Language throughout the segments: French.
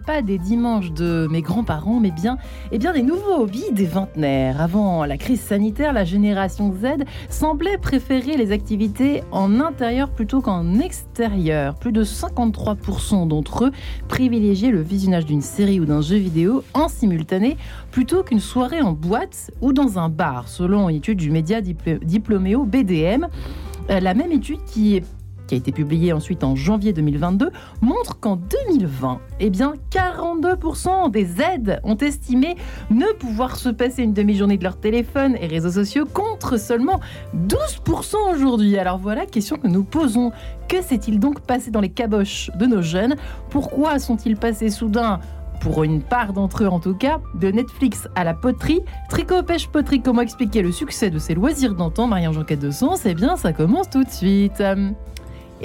pas des dimanches de mes grands-parents, mais bien, eh bien des nouveaux hobbies des vingtenaires. Avant la crise sanitaire, la génération Z semblait préférer les activités en intérieur plutôt qu'en extérieur. Plus de 53% d'entre eux privilégiaient le visionnage d'une série ou d'un jeu vidéo en simultané plutôt qu'une soirée en boîte ou dans un bar, selon une étude du média Diploméo BDM. Euh, la même étude qui est a été publié ensuite en janvier 2022, montre qu'en 2020, eh bien, 42% des aides ont estimé ne pouvoir se passer une demi-journée de leur téléphone et réseaux sociaux contre seulement 12% aujourd'hui. Alors voilà, question que nous posons. Que s'est-il donc passé dans les caboches de nos jeunes? Pourquoi sont-ils passés soudain pour une part d'entre eux en tout cas, de Netflix à la poterie? Tricot, pêche, poterie, comment expliquer le succès de ces loisirs d'antan? Marie-Ange de Sens Eh bien, ça commence tout de suite.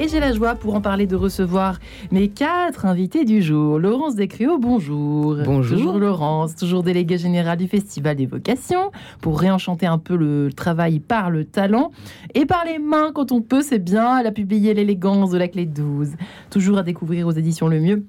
Et j'ai la joie pour en parler de recevoir mes quatre invités du jour. Laurence Descréaux, bonjour. Bonjour. Toujours Laurence, toujours déléguée générale du Festival des Vocations, pour réenchanter un peu le travail par le talent. Et par les mains, quand on peut, c'est bien. Elle a publié L'élégance de la clé 12. Toujours à découvrir aux éditions Le Mieux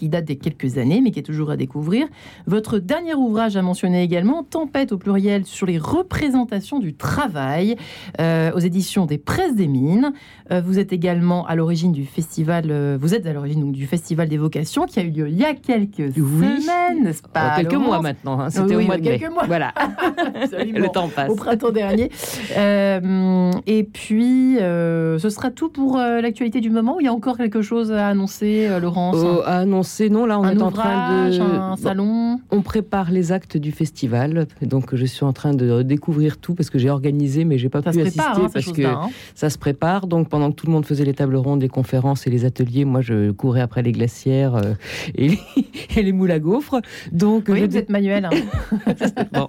qui date des quelques années, mais qui est toujours à découvrir. Votre dernier ouvrage a mentionné également Tempête au pluriel sur les représentations du travail euh, aux éditions des Presses des Mines. Euh, vous êtes également à l'origine du festival, euh, vous êtes à l'origine du festival des vocations qui a eu lieu il y a quelques semaines, n'est-ce pas? Quelques mois maintenant, hein. c'était au mois de mai. Mois. Voilà, le temps passe. Au printemps dernier. et puis, ce sera tout pour l'actualité du moment il y a encore quelque chose à annoncer, Laurence oh, À annoncer non, là, on est en train de. Un salon On prépare les actes du festival. Donc, je suis en train de découvrir tout parce que j'ai organisé, mais j'ai pas pu assister hein, parce que hein. ça se prépare. Donc, pendant que tout le monde faisait les tables rondes, les conférences et les ateliers, moi, je courais après les glacières euh, et, les, moules à gaufres. Donc, oui, vous êtes manuel. Hein.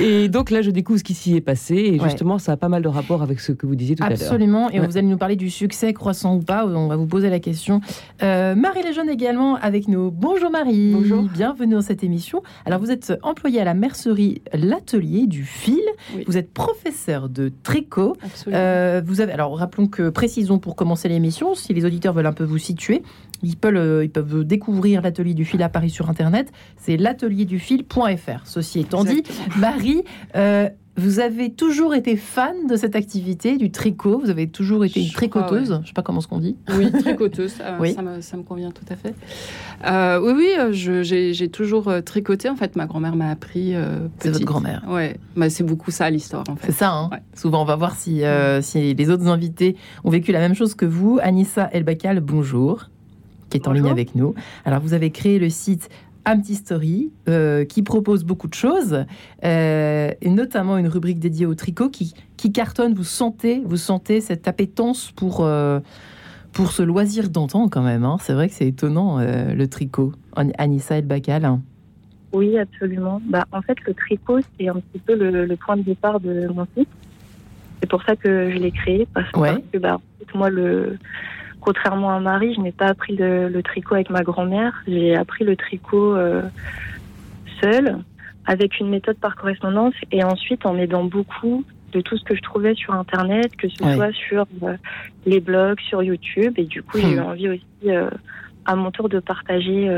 Et donc, là, je découvre ce qui s'y est passé. Et justement, ça a pas mal de rapport avec ce que vous disiez tout à l'heure. Absolument. Et vous allez nous parler du succès croissant ou pas. On va vous poser la question. Euh, Marie Léjeune également avec nous. Bonjour Marie. Bonjour. Bienvenue dans cette émission. Alors vous êtes employée à la mercerie L'Atelier du Fil. Vous êtes professeur de tricot. Euh, vous avez alors rappelons que précisons pour commencer l'émission si les auditeurs veulent un peu vous situer. Ils peuvent, euh, ils peuvent découvrir l'atelier du fil à Paris sur Internet. C'est l'atelierdufil.fr. Ceci étant dit, Marie, euh, vous avez toujours été fan de cette activité, du tricot? Vous avez toujours été une tricoteuse? Je ne sais pas comment ce qu'on dit. Oui, tricoteuse. oui. Ça, me, ça, me, convient tout à fait. Euh, oui, oui, euh, j'ai toujours euh, tricoté. En fait, ma grand-mère m'a appris. c'est votre grand-mère. Ouais, bah, c'est beaucoup ça l'histoire. En fait. C'est ça. Hein. Souvent, on va voir si, si les autres invités ont vécu la même chose que vous. Anissa Elbakal, bonjour qui est en ligne avec nous. Alors, vous avez créé le site Empty Story, euh, qui propose beaucoup de choses, euh, et notamment une rubrique dédiée au tricot qui, qui cartonne. Vous sentez, vous sentez cette appétence pour, euh, pour ce loisir d'antan quand même. Hein. C'est vrai que c'est étonnant, le tricot. Anissa El Bacal. Oui, absolument. Bah, en fait, le tricot, c'est un petit peu le, point de départ de mon site. C'est pour ça que je l'ai créé, parce que, bah, moi, le, contrairement à Marie, je n'ai pas appris le, tricot avec ma grand-mère. J'ai appris le tricot euh, seul, avec une méthode par correspondance, et ensuite en aidant beaucoup de tout ce que je trouvais sur Internet, que ce soit sur euh, les blogs, sur YouTube. Et du coup, j'ai eu hmm. envie aussi, euh, à mon tour, de partager,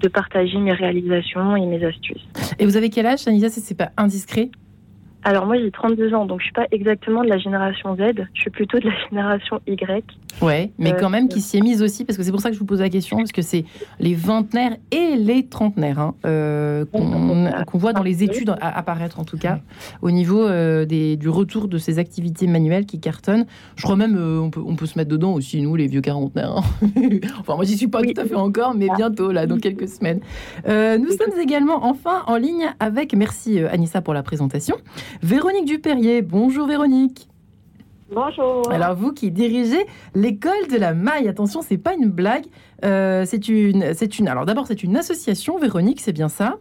de partager mes réalisations et mes astuces. Et vous avez quel âge, Anissa, si c'est pas indiscret? Alors moi j'ai 32 ans, donc je suis pas exactement de la génération Z, je suis plutôt de la génération Y. Ouais, mais quand même qui s'y est mise aussi, parce que c'est pour ça que je vous pose la question, parce que c'est les vingtenaires et les trentenaires hein, euh, qu'on voit dans les études apparaître en tout cas, au niveau euh, des, du retour de ces activités manuelles qui cartonnent. Je crois même euh, on, peut, on peut se mettre dedans aussi, nous les vieux quarantenaires. Hein. enfin moi j'y suis pas tout à fait encore, mais bientôt là, dans quelques semaines. nous sommes également enfin en ligne avec, merci Anissa pour la présentation, Véronique Dupérier. Bonjour Véronique. Bonjour. Alors vous qui dirigez l'école de la maille, attention, c'est pas une blague. Euh, c'est une, c'est une. Alors d'abord, c'est une association, Véronique, c'est bien ça?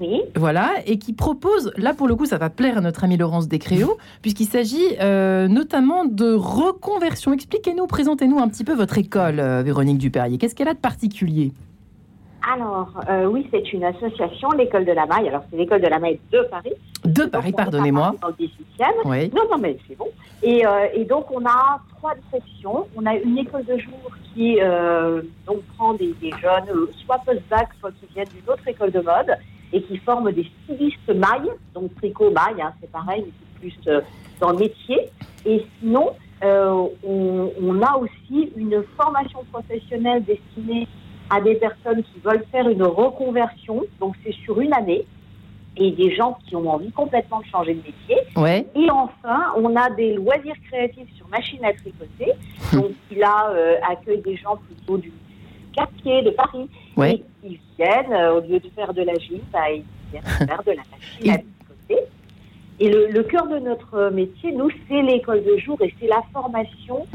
Oui. Voilà, et qui propose, là pour le coup, ça va plaire à notre amie Laurence Descréaux, puisqu'il s'agit euh, notamment de reconversion. Expliquez-nous, présentez-nous un petit peu votre école, euh, Véronique Dupérier. Qu'est-ce qu'elle a de particulier? Alors, euh, oui, c'est une association, l'école de la maille. Alors, c'est l'école de la maille de Paris. De Paris, pardonnez-moi. Oui. Non, non, mais c'est bon. Et, euh, et, donc, on a trois sections. On a une école de jour qui euh, donc prend des, des jeunes, soit post-bac, soit qui viennent d'une autre école de mode, et qui forment des stylistes mailles, donc tricot, maille, hein, c'est pareil, mais c'est plus dans le métier. Et sinon, on, on a aussi une formation professionnelle destinée à des personnes qui veulent faire une reconversion. Donc, c'est sur une année. Et des gens qui ont envie complètement de changer de métier. Ouais. Et enfin, on a des loisirs créatifs sur machine à tricoter. Donc, il a euh, accueille des gens plutôt du quartier de Paris. Ouais. Et ils viennent, euh, au lieu de faire de la gym, bah, ils viennent faire de la machine à tricoter. Et le, le cœur de notre métier, nous, c'est l'école de jour et c'est la formation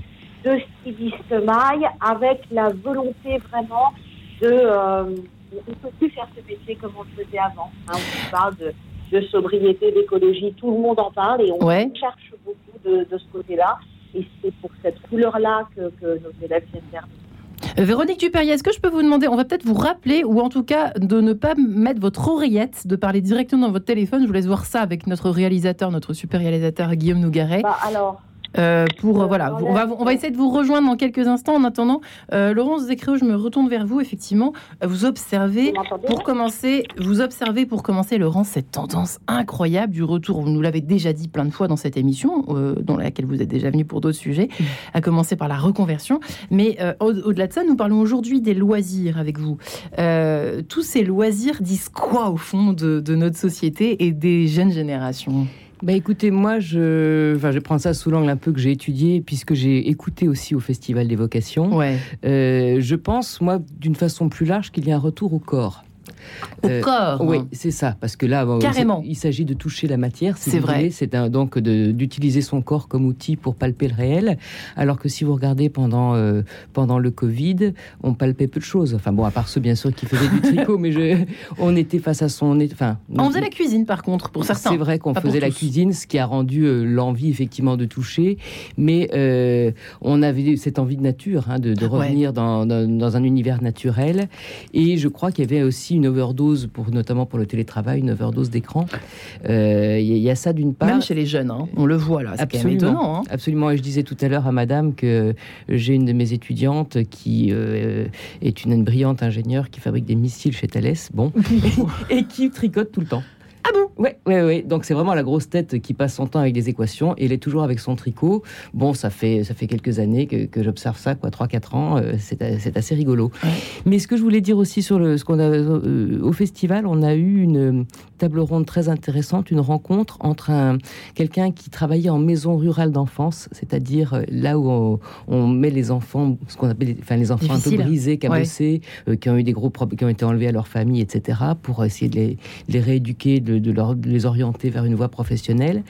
de styliste maille avec la volonté vraiment de. Euh, on ne peut plus faire ce métier comme on le faisait avant. Hein. On parle de, de sobriété, d'écologie, tout le monde en parle et on ouais. cherche beaucoup de, de ce côté-là. Et c'est pour cette couleur-là que, que, nos élèves viennent vers nous. Euh, Véronique Dupérier, est-ce que je peux vous demander, on va peut-être vous rappeler, ou en tout cas de ne pas mettre votre oreillette, de parler directement dans votre téléphone. Je vous laisse voir ça avec notre réalisateur, notre super réalisateur Guillaume Nougaret. Bah, alors, euh, pour euh, voilà, on va, on va essayer de vous rejoindre dans quelques instants. En attendant, euh, Laurence Descréaux, je me retourne vers vous. Effectivement, vous observez pour commencer, vous observez pour commencer, Laurence, cette tendance incroyable du retour. Vous nous l'avez déjà dit plein de fois dans cette émission, dans laquelle vous êtes déjà venu pour d'autres sujets, mmh. à commencer par la reconversion. Mais au-delà de ça, nous parlons aujourd'hui des loisirs avec vous. Tous ces loisirs disent quoi au fond de, de notre société et des jeunes générations? Bah écoutez, moi, je, enfin, je prends ça sous l'angle un peu que j'ai étudié, puisque j'ai écouté aussi au Festival des vocations. Ouais. Euh, je pense, moi, d'une façon plus large, qu'il y a un retour au corps. Au euh, corps. Oui, c'est ça, parce que là, Carrément. il s'agit de toucher la matière. c'est vrai. C'est donc d'utiliser son corps comme outil pour palper le réel. Alors que si vous regardez pendant euh, pendant le Covid, on palpait peu de choses. Enfin bon, à part ceux bien sûr qui faisaient du tricot, mais je, on était face à son. Enfin, on faisait la cuisine par contre pour certains. C'est vrai qu'on faisait la cuisine, ce qui a rendu euh, l'envie effectivement de toucher, mais on avait cette envie de nature, hein, de, de, revenir ouais. dans, dans, dans un univers naturel. Et je crois qu'il y avait aussi une overdose, pour, notamment pour le télétravail, une overdose d'écran. Il euh, y, y, a ça d'une part. Même chez les jeunes, hein, on le voit là, étonnant. Hein. Absolument, et je disais tout à l'heure à madame que j'ai une de mes étudiantes qui euh, est une, une, brillante ingénieure qui fabrique des missiles chez Thales, bon, et qui tricote tout le temps. Ah bon? Ouais, ouais, ouais. Donc c'est vraiment la grosse tête qui passe son temps avec des équations et elle est toujours avec son tricot. Bon, ça fait ça fait quelques années que, que j'observe ça, quoi, 3-4 ans. Euh, c'est assez rigolo. Ouais. Mais ce que je voulais dire aussi sur le, ce qu'on a euh, au festival, on a eu une table ronde très intéressante, une rencontre entre un quelqu'un qui travaillait en maison rurale d'enfance, c'est-à-dire là où on, on, met les enfants, ce qu'on appelle, enfin les enfants Difficile. un peu brisés, cabossés, ouais. euh, qui ont eu des gros problèmes, qui ont été enlevés à leur famille, etc., pour essayer de les, les rééduquer, de, de, leur, de les orienter vers une voie professionnelle.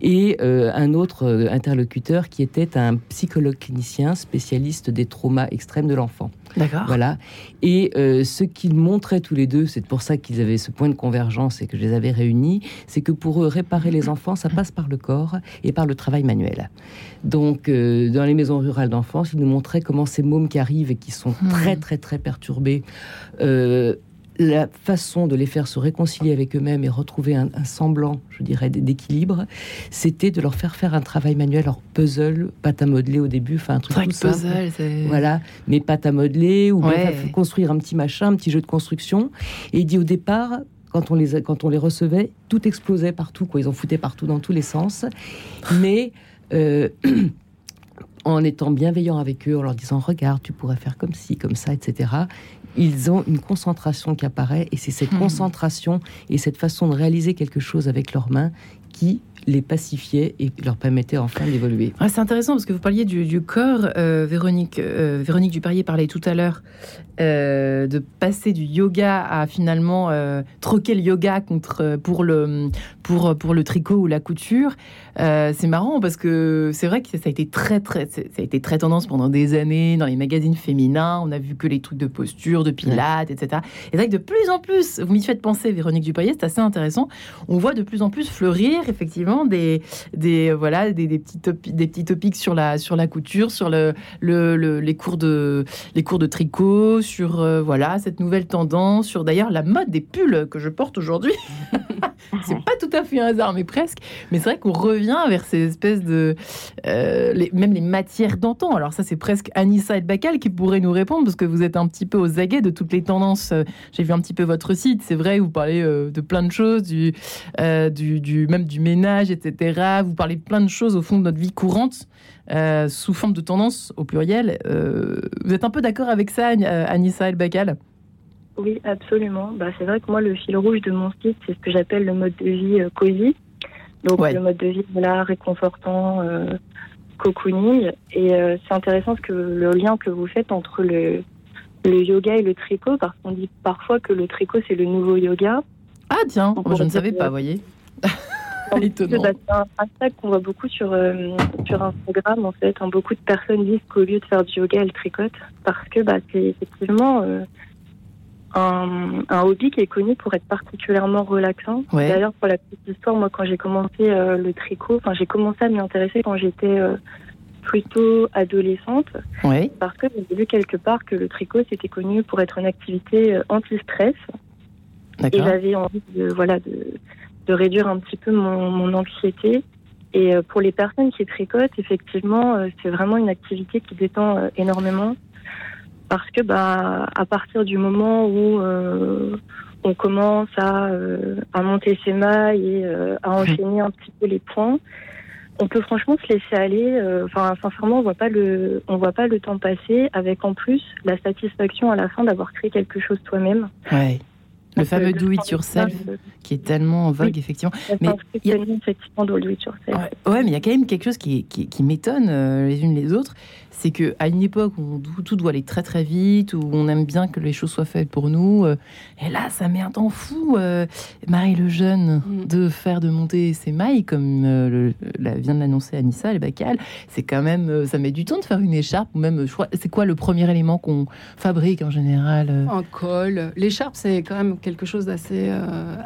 Et euh, un autre euh, interlocuteur qui était un psychologue clinicien spécialiste des traumas extrêmes de l'enfant. D'accord. Voilà. Et euh, ce qu'ils montraient tous les deux, c'est pour ça qu'ils avaient ce point de convergence et que je les avais réunis, c'est que pour eux, réparer les enfants, ça passe par le corps et par le travail manuel. Donc, euh, dans les maisons rurales d'enfance, ils nous montraient comment ces mômes qui arrivent et qui sont mmh. très, très, très perturbés, euh, la façon de les faire se réconcilier avec eux-mêmes et retrouver un, un semblant, je dirais, d'équilibre, c'était de leur faire faire un travail manuel, leur puzzle, pâte à modeler au début, enfin un truc tout simple. puzzle, voilà, mais pâte à modeler ou ouais. construire un petit machin, un petit jeu de construction. Et il dit au départ, quand on les, quand on les recevait, tout explosait partout, quoi. Ils en foutaient partout dans tous les sens. Mais euh, en étant bienveillant avec eux, en leur disant regarde, tu pourrais faire comme ci, comme ça, etc. Ils ont une concentration qui apparaît et c'est cette mmh. concentration et cette façon de réaliser quelque chose avec leurs mains qui les pacifiait et leur permettait enfin d'évoluer. Ah, c'est intéressant parce que vous parliez du, corps. Euh, Véronique, euh, Véronique Duparier parlait tout à l'heure euh, de passer du yoga à finalement euh, troquer le yoga contre pour le pour pour le tricot ou la couture. C'est marrant parce que c'est vrai que ça a été très très ça a été très tendance pendant des années dans les magazines féminins. On a vu que les trucs de posture, de pilates, etc. Et c'est vrai que de plus en plus, vous m'y faites penser, Véronique Duparier, c'est assez intéressant. On voit de plus en plus fleurir effectivement des, des voilà des, des petits des petits topics sur la sur la couture, sur le, le, les cours de les cours de tricot, sur euh, voilà cette nouvelle tendance, sur d'ailleurs la mode des pulls que je porte aujourd'hui. c'est pas tout à fait un hasard, mais presque. Mais c'est vrai qu'on revient vers ces espèces de euh, même les matières d'antan. Alors ça, c'est presque Anissa et Bacal qui pourrait nous répondre parce que vous êtes un petit peu aux aguets de toutes les tendances. J'ai vu un petit peu votre site, c'est vrai, vous parlez de plein de choses, même du ménage, etc. Vous parlez de plein de choses au fond de notre vie courante. Euh, sous forme de tendance au pluriel. Euh, vous êtes un peu d'accord avec ça, euh, Anissa El Bakal Oui, absolument. Bah, c'est vrai que moi, le fil rouge de mon site, c'est ce que j'appelle le mode de vie cosy. Donc, le mode de vie là, réconfortant, cocooning. Et c'est intéressant que le lien que vous faites entre le, le yoga et le tricot, parce qu'on dit parfois que le tricot, c'est le nouveau yoga. Ah, tiens, je ne savais pas, vous voyez. C'est un hashtag qu'on voit beaucoup sur, euh, sur Instagram. En fait, hein. beaucoup de personnes disent qu'au lieu de faire du yoga, elles tricotent parce que bah, c'est effectivement euh, un, un, hobby qui est connu pour être particulièrement relaxant. D'ailleurs, pour la petite histoire, moi, quand j'ai commencé euh, le tricot, enfin, j'ai commencé à m'y intéresser quand j'étais plutôt adolescente, parce que j'ai vu quelque part que le tricot c'était connu pour être une activité anti-stress. Et j'avais envie de voilà de de réduire un petit peu mon, anxiété. Et euh, pour les personnes qui tricotent, effectivement, euh, c'est vraiment une activité qui détend euh, énormément parce que bah à partir du moment où on commence à, à monter ses mailles et à enchaîner un petit peu les points, on peut franchement se laisser aller. Enfin, sincèrement, on voit pas le, on voit pas le temps passer. Avec en plus la satisfaction à la fin d'avoir créé quelque chose toi-même. Ouais. Le fameux do it yourself qui est tellement en vogue, effectivement. Mais il y a... effectivement do it yourself. Ouais, mais il y a quand même quelque chose qui, qui, m'étonne euh, les unes les autres, c'est que à une époque où tout doit aller très très vite, où on aime bien que les choses soient faites pour nous, euh, et là ça met un temps fou, euh, Marie le jeune, mm. de faire de monter ses mailles comme euh, la, vient de l'annoncer Anissa, les Bacal. C'est quand même, ça met du temps de faire une écharpe ou même, c'est quoi le premier élément qu'on fabrique en général Un col. L'écharpe c'est quand même quelque chose d'assez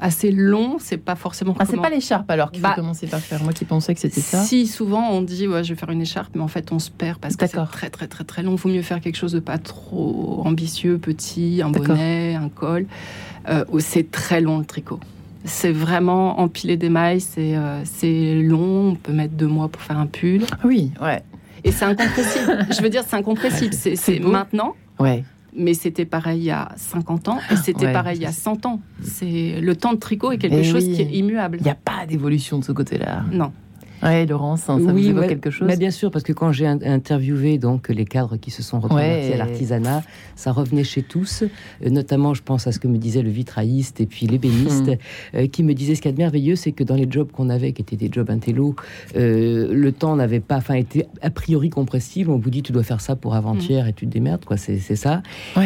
assez long. C'est pas forcément. Ah, c'est pas l'écharpe alors qu'il faut bah, commencer par faire. Moi qui pensais que c'était ça. Si souvent on dit ouais je vais faire une écharpe, mais en fait on se perd parce que très très très très long. Il vaut mieux faire quelque chose de pas trop ambitieux, petit, un bonnet, un col. Euh, c'est très long le tricot. C'est vraiment empiler des mailles, c'est euh, long. On peut mettre deux mois pour faire un pull. Oui, ouais. Et c'est incompressible. Je veux dire, c'est incompressible. c'est maintenant. Ouais. Mais c'était pareil il y a 50 ans et c'était pareil il y a 100 ans. C'est le temps de tricot est quelque eh chose qui est immuable. Il n'y a pas d'évolution de ce côté-là. Non. Oui, Laurence, ça vous évoque quelque chose mais Bien sûr, parce que quand j'ai interviewé donc les cadres qui se sont reconvertis à l'artisanat, ça revenait chez tous. Euh, notamment, je pense à ce que me disait le vitrailliste et puis l'ébéniste, hmm. euh, qui me disaient ce qu'il y a de merveilleux, c'est que dans les jobs qu'on avait, qui étaient des jobs intello, euh, le temps n'avait pas, enfin, été a priori compressible. On vous dit, tu dois faire ça pour avant-hier hmm. et tu te démerdes, quoi. C'est ça.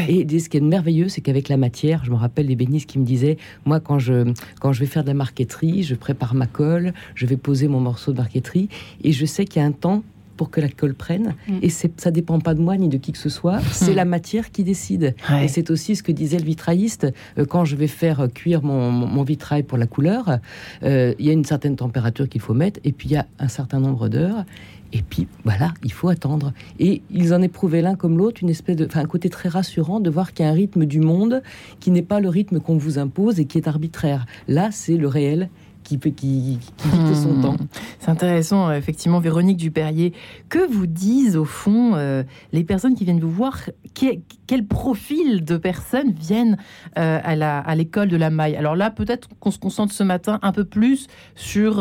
Et ce qui est merveilleux, c'est qu'avec la matière, je me rappelle l'ébéniste qui me disait, moi, quand je quand je vais faire de la marqueterie, je prépare ma colle, je vais poser mon morceau de et je sais qu'il y a un temps pour que la colle prenne. Mm. Et ça dépend pas de moi ni de qui que ce soit. C'est mm. la matière qui décide. Et c'est aussi ce que disait le vitrailliste. Euh, quand je vais faire cuire mon, vitrail pour la couleur, euh, il y a une certaine température qu'il faut mettre. Et puis il y a un certain nombre d'heures. Et puis voilà, il faut attendre. Et ils en éprouvaient l'un comme l'autre une espèce de, enfin, un côté très rassurant de voir qu'il y a un rythme du monde qui n'est pas le rythme qu'on vous impose et qui est arbitraire. Là, c'est le réel qui, qui, qui son hmm. temps. C'est intéressant, euh, effectivement, Véronique Duperrier. Que vous disent, au fond, euh, les personnes qui viennent vous voir? Quel profil de personnes viennent euh, à l'école de la maille? Alors là, peut-être qu'on se concentre ce matin un peu plus sur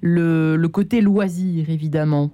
le, le côté loisir, évidemment.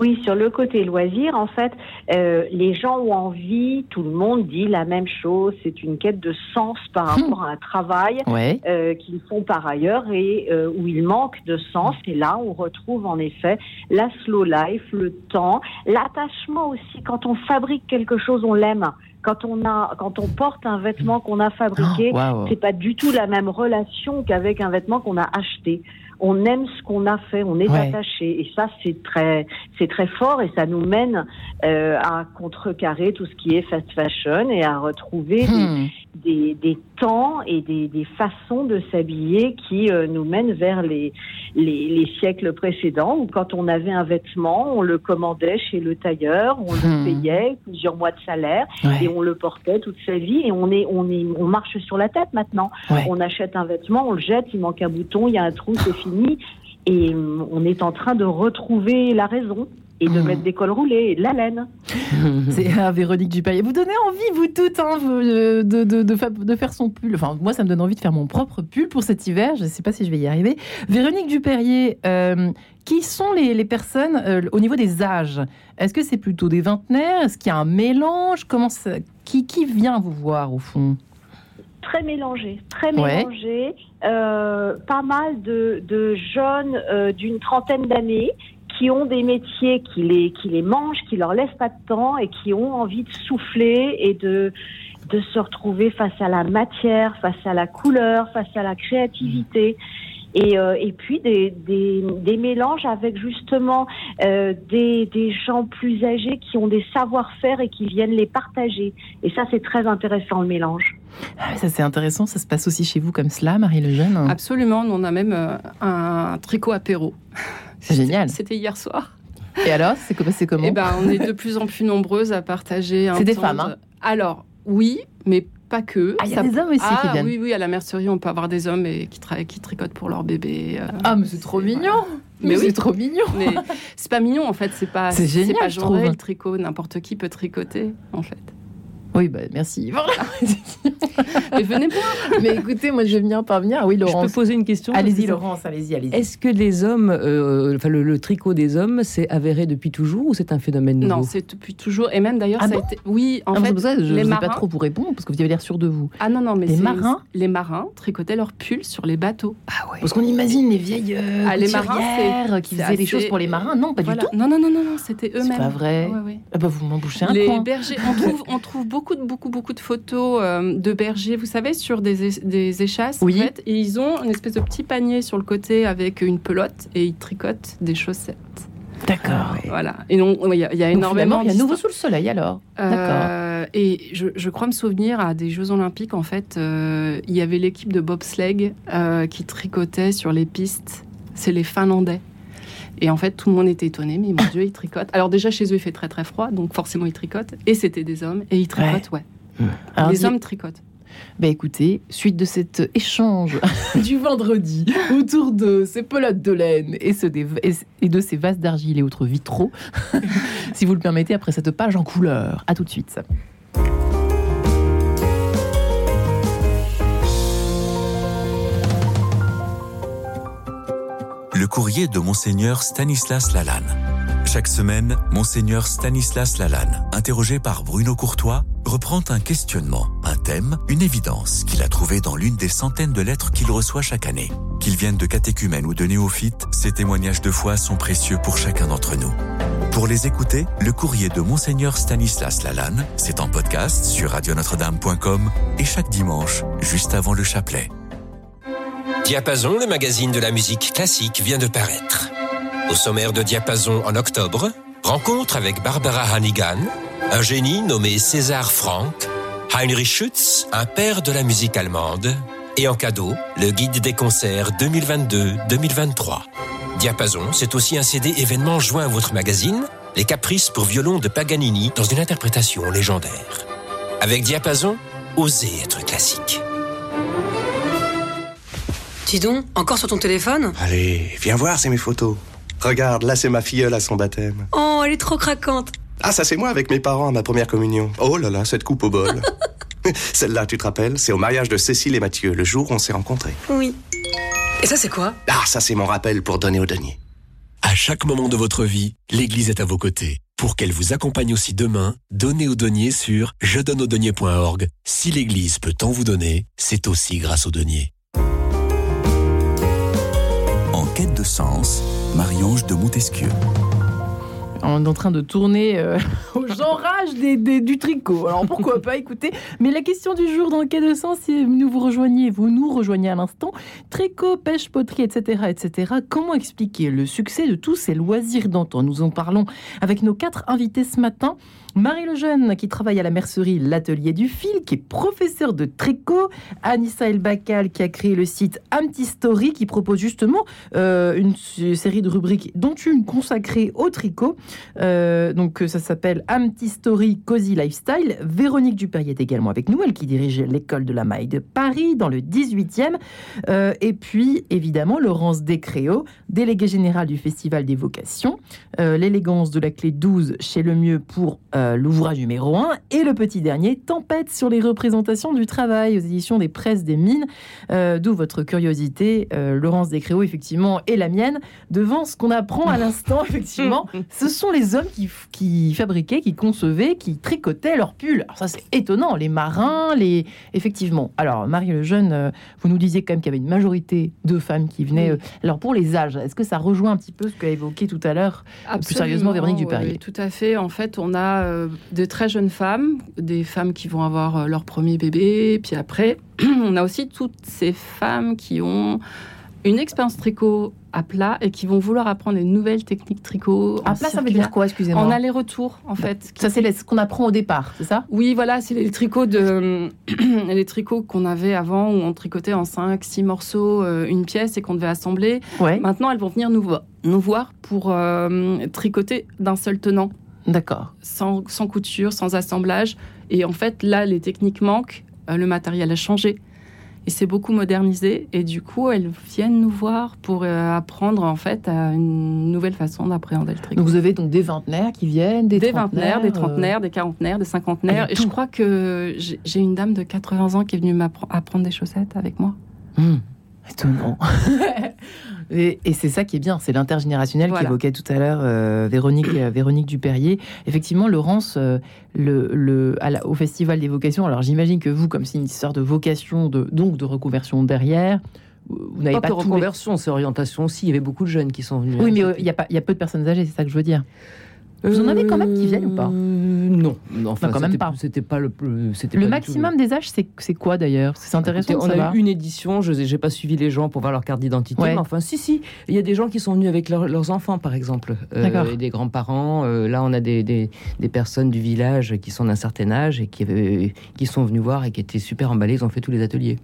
Oui, sur le côté loisir, en fait, euh, les gens ont envie, tout le monde dit la même chose, c'est une quête de sens par hmm. rapport à un travail euh, qu'ils font par ailleurs et euh, où il manque de sens. Et là, on retrouve en effet la slow life, le temps, l'attachement aussi. Quand on fabrique quelque chose, on l'aime quand on a, quand on porte un vêtement qu'on a fabriqué, oh, c'est pas du tout la même relation qu'avec un vêtement qu'on a acheté on aime ce qu'on a fait, on est attaché. Et ça, c'est très, c'est très fort et ça nous mène euh, à contrecarrer tout ce qui est fast fashion et à retrouver hmm. Des, des temps et des, des façons de s'habiller qui euh, nous mènent vers les, les, les, siècles précédents où quand on avait un vêtement, on le commandait chez le tailleur, on le hmm. payait plusieurs mois de salaire et on le portait toute sa vie et on est on est on marche sur la tête maintenant. On achète un vêtement, on le jette, il manque un bouton, il y a un trou, c'est fini et euh, on est en train de retrouver la raison et de hmm. mettre des cols roulés et de la laine. C'est à Véronique Dupayet. Vous donnez envie, vous toutes, hein, de, de, de, de, faire son pull. Enfin, moi, ça me donne envie de faire mon propre pull pour cet hiver. Je ne sais pas si je vais y arriver. Véronique Dupérier, euh, qui sont les, les personnes euh, au niveau des âges? Est-ce que c'est plutôt des vingtenaires? Est-ce qu'il y a un mélange? Comment qui, qui vient vous voir, au fond? Très mélangé, très mélangé. Euh, pas mal de, de jeunes d'une trentaine d'années qui ont des métiers qui les, qui les mangent, qui leur laissent pas de temps et qui ont envie de souffler et de, de se retrouver face à la matière, face à la couleur, face à la créativité. Et, euh, et puis des, des, des, mélanges avec justement euh, des, des gens plus âgés qui ont des savoir-faire et qui viennent les partager. Et ça, c'est très intéressant, le mélange. Ah, ça, c'est intéressant. Ça se passe aussi chez vous comme cela, Marie Lejeune Absolument. On a même euh, un tricot apéro. C'est génial. C'était hier soir. Et alors, c'est comment Eh ben, on est de plus en plus nombreuses à partager. C'est des femmes. Hein alors, oui, mais pas que. Ah, il y a des hommes aussi qui ah, viennent. Oui, oui, à la mercerie, on peut avoir des hommes et qui, qui tricotent pour leur bébé. Euh. Ah, mais c'est trop mignon. Mais, oui. c'est trop mignon. Mais c'est pas mignon en fait. C'est pas. C'est génial. pas je trouve. le tricot. N'importe qui peut tricoter en fait. Oui, bah, merci. Mais venez voir. Mais écoutez, moi, je viens parvenir. Oui, Laurence. Je peux poser une question Allez-y, Laurence, allez-y, allez-y. Est-ce que les hommes, euh, enfin, le, tricot des hommes, c'est avéré depuis toujours ou c'est un phénomène nouveau Non, c'est depuis toujours. Et même d'ailleurs, ah ça a été. Oui, en ah, fait. Ça, je ne sais pas trop vous répondre parce que vous avez l'air sûr de vous. Ah non, non, mais les marins. Les marins tricotaient leurs pulls sur les bateaux. Ah ouais. Parce qu'on imagine les vieilles euh, ah, les marins qui faisaient des choses pour les marins. Non, pas du tout. Non, non, non, non, c'était eux-mêmes. C'est pas vrai. Ah bah, vous m'en bouchez un Les bergers, on trouve, on trouve beaucoup, beaucoup, beaucoup de photos euh, de bergers, vous savez, sur des, des échasses. Oui. En fait, et ils ont une espèce de petit panier sur le côté avec une pelote et ils tricotent des chaussettes. D'accord. Voilà. Et il y, a, y a énormément. Il y a nouveau sous le soleil alors. Euh, D'accord. Et je, je, crois me souvenir à des Jeux Olympiques, en fait, euh, il y avait l'équipe de bobsleigh qui tricotait sur les pistes. C'est les Finlandais. Et en fait, tout le monde était étonné, mais mon Dieu, ils tricotent. Alors déjà, chez eux, il fait très très froid, donc forcément, ils tricotent. Et c'était des hommes, et ils tricotent, ouais. les hommes tricotent. Ben écoutez, suite de cet échange du vendredi autour de ces pelotes de laine et, et de ces vases d'argile et autres vitraux, si vous le permettez, après cette page en couleur. À tout de suite. Le courrier de Monseigneur Stanislas Lalanne. Chaque semaine, Monseigneur Stanislas Lalanne, interrogé par Bruno Courtois, reprend un questionnement, un thème, une évidence qu'il a trouvé dans l'une des centaines de lettres qu'il reçoit chaque année. Qu'ils viennent de catéchumènes ou de néophytes, ces témoignages de foi sont précieux pour chacun d'entre nous. Pour les écouter, le courrier de Monseigneur Stanislas Lalanne, c'est en podcast sur radionotre-dame.com et chaque dimanche, juste avant le chapelet. Diapason, le magazine de la musique classique, vient de paraître. Au sommaire de Diapason en octobre, rencontre avec Barbara Hannigan, un génie nommé César Franck, Heinrich Schütz, un père de la musique allemande, et en cadeau, le guide des concerts 2022-2023. Diapason, c'est aussi un CD événement joint à votre magazine, Les Caprices pour violon de Paganini dans une interprétation légendaire. Avec Diapason, osez être classique. Dis donc, encore sur ton téléphone Allez, viens voir, c'est mes photos. Regarde, là c'est ma filleule à son baptême. Oh, elle est trop craquante. Ah, ça c'est moi avec mes parents à ma première communion. Oh là là, cette coupe au bol. Celle-là, tu te rappelles C'est au mariage de Cécile et Mathieu, le jour où on s'est rencontrés. Oui. Et ça c'est quoi? Ah, ça c'est mon rappel pour donner au denier. À chaque moment de votre vie, l'Église est à vos côtés. Pour qu'elle vous accompagne aussi demain, donnez au denier sur je donne au denier.org. Si l'Église peut tant vous donner, c'est aussi grâce au denier quête de sens, Marie-Ange de Montesquieu. on est en train de tourner euh, au genrage des, du tricot. Alors pourquoi pas écouter Mais la question du jour, dans quel sens si nous vous rejoignez, vous nous rejoignez à l'instant, tricot, pêche, poterie, etc., etc. Comment expliquer le succès de tous ces loisirs d'antan? Nous en parlons avec nos quatre invités ce matin. Marie Lejeune, qui travaille à la mercerie L'Atelier du Fil, qui est professeur de tricot. Anissa El Bakal, qui a créé le site Story, qui propose justement euh, une série de rubriques, dont une consacrée au tricot. Euh, donc ça s'appelle Story Cozy Lifestyle. Véronique Dupérier est également avec nous, elle qui dirige l'école de la maille de Paris, dans le 18e. Euh, et puis, évidemment, Laurence Descréaux, déléguée générale du Festival des Vocations. L'élégance de la clé 12 chez Le Mieux pour euh, l'ouvrage numéro 1, et le petit dernier, Tempête sur les représentations du travail aux éditions des presses des mines, euh, d'où votre curiosité, euh, Laurence Descréaux, effectivement, et la mienne, devant ce qu'on apprend à l'instant, effectivement, ce sont les hommes qui, qui, fabriquaient, qui concevaient, qui tricotaient leurs pulls. Alors ça, c'est étonnant, les marins, les... Effectivement. Alors, Marie le Jeune, vous nous disiez quand même qu'il y avait une majorité de femmes qui venaient. Alors, pour les âges, est-ce que ça rejoint un petit peu ce qu'a évoqué tout à l'heure, plus sérieusement, Véronique Dupérier oui, Tout à fait. En fait, on a euh, de très jeunes femmes, des femmes qui vont avoir euh, leur premier bébé, puis après, on a aussi toutes ces femmes qui ont une expérience tricot à plat et qui vont vouloir apprendre les nouvelles techniques tricot. À plat, ça veut dire quoi, excusez-moi En aller-retour, en fait. Ça, c'est ce qu'on apprend au départ, c'est ça? Oui, voilà, c'est les tricots de les tricots qu'on avait avant où on tricotait en 5 6 morceaux euh, une pièce et qu'on devait assembler. Maintenant, elles vont venir nous, nous voir pour tricoter d'un seul tenant. D'accord. Sans, couture, sans assemblage. Et en fait, là, les techniques manquent, euh, le matériel a changé. Et c'est beaucoup modernisé. Et du coup, elles viennent nous voir pour euh, apprendre en fait à une nouvelle façon d'appréhender le tricot. vous avez donc des vingtenaires qui viennent, des, des vingtenaires, des trentenaires, des quarantenaires, des cinquantenaires. Ah, et je crois que j'ai une dame de 80 ans qui est venue m'apprendre des chaussettes avec moi. Hmm. Étonnant. Et, c'est ça qui est bien, c'est l'intergénérationnel qui qu'évoquait tout à l'heure euh, Véronique, euh, Véronique Dupérier. Effectivement, Laurence, euh, le, le, au Festival des vocations, alors j'imagine que vous, comme c'est une histoire de vocation, de, donc de reconversion derrière, vous n'avez pas, de reconversion, c'est orientation aussi. Il y avait beaucoup de jeunes qui sont venus. Oui, mais il y, a y a peu de personnes âgées, c'est ça que je veux dire. Vous en avez quand même qui viennent ou pas euh, Non, enfin, quand même pas. C'était pas le. Le maximum des âges, c'est quoi d'ailleurs? C'est intéressant. on a eu une édition. Je n'ai pas suivi les gens pour voir leur carte d'identité. Mais enfin, si, si. Il y a des gens qui sont venus avec leurs enfants, par exemple, euh, et des grands-parents. Euh, là, on a des, des, des, personnes du village qui sont d'un certain âge et qui, qui sont venus voir et qui étaient super emballés. Ils ont fait tous les ateliers.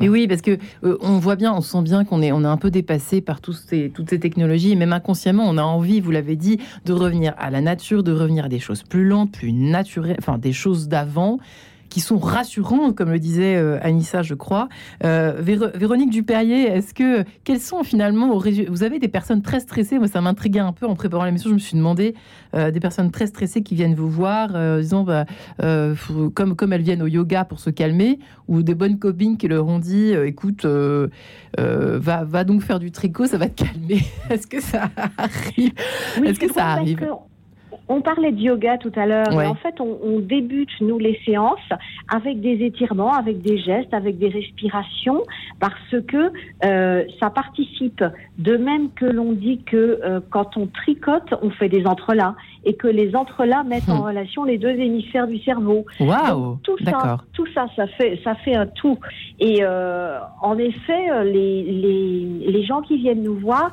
Mais oui, parce que on voit bien, on sent bien qu'on est, on est un peu dépassé par tous ces, toutes ces technologies. Et même inconsciemment, on a envie, vous l'avez dit, de revenir à la nature, de revenir à des choses plus lentes, plus naturelles, enfin des choses d'avant qui sont rassurantes, comme le disait euh, Anissa, je crois. Euh, Véronique Dupérier, est-ce que quels sont finalement vous avez des personnes très stressées? Moi, ça m'intriguait un peu en préparant l'émission. Je me suis demandé euh, des personnes très stressées qui viennent vous voir, disons bah, comme comme elles viennent au yoga pour se calmer, ou des bonnes copines qui leur ont dit, écoute, va va donc faire du tricot, ça va te calmer. est-ce que ça arrive? Est-ce que ça arrive? On parlait de yoga tout à l'heure. En fait, on, débute, nous, les séances avec des étirements, avec des gestes, avec des respirations, parce que euh, ça participe. De même que l'on dit que euh, quand on tricote, on fait des entrelacs et que les entrelacs mettent en hmm. relation les deux hémisphères du cerveau. Waouh Tout ça, tout ça, ça fait, ça fait un tout. Et euh, en effet, les, les, les gens qui viennent nous voir,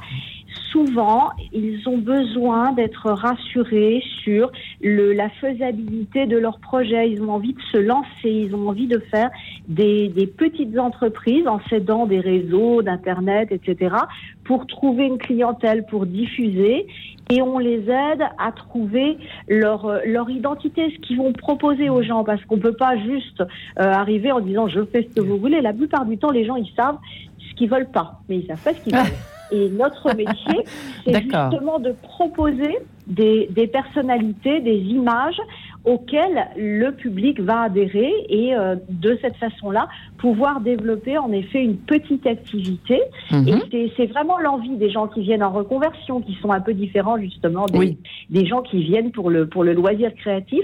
souvent, ils ont besoin d'être rassurés sur la faisabilité de leur projet. Ils ont envie de se lancer, ils ont envie de faire des, petites entreprises en s'aidant des réseaux, d'Internet, etc., pour trouver une clientèle, pour diffuser. Et on les aide à trouver leur, leur identité, ce qu'ils vont proposer aux gens, parce qu'on ne peut pas juste euh, arriver en disant je fais ce que vous voulez. La plupart du temps, les gens, ils savent ce qu'ils veulent pas, mais ils savent pas ce qu'ils veulent. Et notre métier, c'est justement de proposer des, des, personnalités, des images auxquelles le public va adhérer et euh, de cette façon-là pouvoir développer en effet une petite activité. Mhm. Et c'est vraiment l'envie des gens qui viennent en reconversion, qui sont un peu différents justement des, des gens qui viennent pour le, pour le loisir créatif.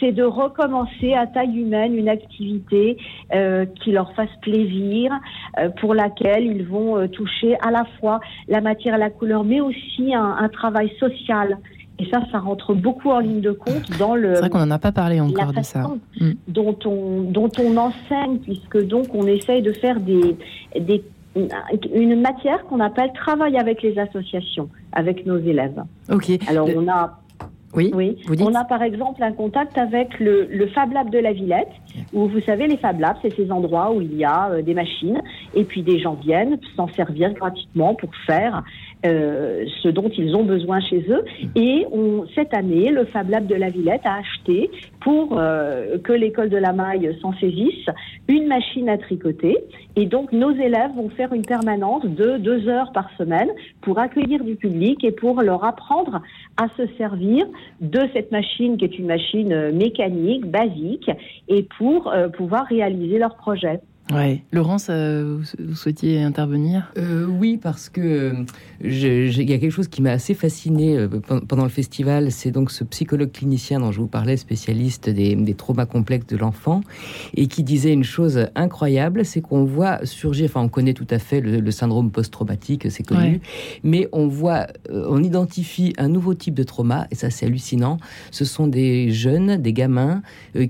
C'est de recommencer à taille humaine une activité euh, qui leur fasse plaisir, euh, pour laquelle ils vont toucher à la fois la matière et la couleur, mais aussi un, un travail social Et ça, ça rentre beaucoup en ligne de compte dans le. C'est vrai qu'on n'en a pas parlé encore de ça. Mm. Dont on, dont on enseigne, puisque donc on essaye de faire des, des une matière qu'on appelle travail avec les associations, avec nos élèves. Ok. Alors on a oui, oui. on a par exemple un contact avec le, le, Fab Lab de la Villette, où vous savez, les Fab Labs, c'est ces endroits où il y a euh, des machines, et puis des gens viennent s'en servir gratuitement pour faire euh, ce dont ils ont besoin chez eux. Et on, cette année, le Fab Lab de la Villette a acheté, pour euh, que l'école de la maille s'en saisisse, une machine à tricoter. Et donc, nos élèves vont faire une permanence de deux heures par semaine pour accueillir du public et pour leur apprendre à se servir de cette machine qui est une machine euh, mécanique, basique, et pour euh, pouvoir réaliser leur projet. Ouais. Laurence, vous, souhaitiez intervenir? Euh, Oui, parce que il y a quelque chose qui m'a assez fasciné euh, pendant le festival, c'est donc ce psychologue clinicien dont je vous parlais, spécialiste des, des traumas complexes de l'enfant, et qui disait une chose incroyable, c'est qu'on voit surgir, enfin on connaît tout à fait le, syndrome post-traumatique, c'est connu, mais on voit, euh, on identifie un nouveau type de trauma, et ça c'est hallucinant, ce sont des jeunes, des gamins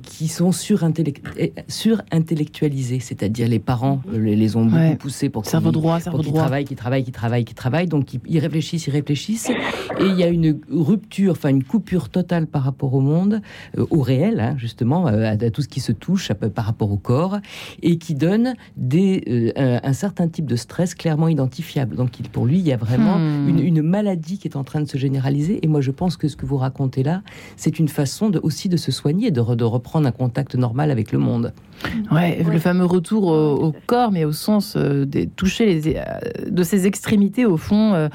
qui sont surintellectualisés, c'est-à-dire dire les parents euh, les, ont beaucoup poussés pour qu'ils droit, travaillent, qui travaillent, qui travaillent, qui travaillent. Donc ils, réfléchissent, ils réfléchissent, et il y a une rupture, enfin une coupure totale par rapport au monde, euh, au réel, hein, justement, euh, à, tout ce qui se touche par rapport au corps, et qui donne des, un, certain type de stress clairement identifiable. Donc pour lui, il y a vraiment hmm. une, maladie qui est en train de se généraliser. Et moi, je pense que ce que vous racontez là, c'est une façon de, aussi de se soigner, de, de reprendre un contact normal avec le monde. Ouais, le fameux retour au, corps, mais au sens euh, de toucher les, euh, de ses extrémités au fond, euh,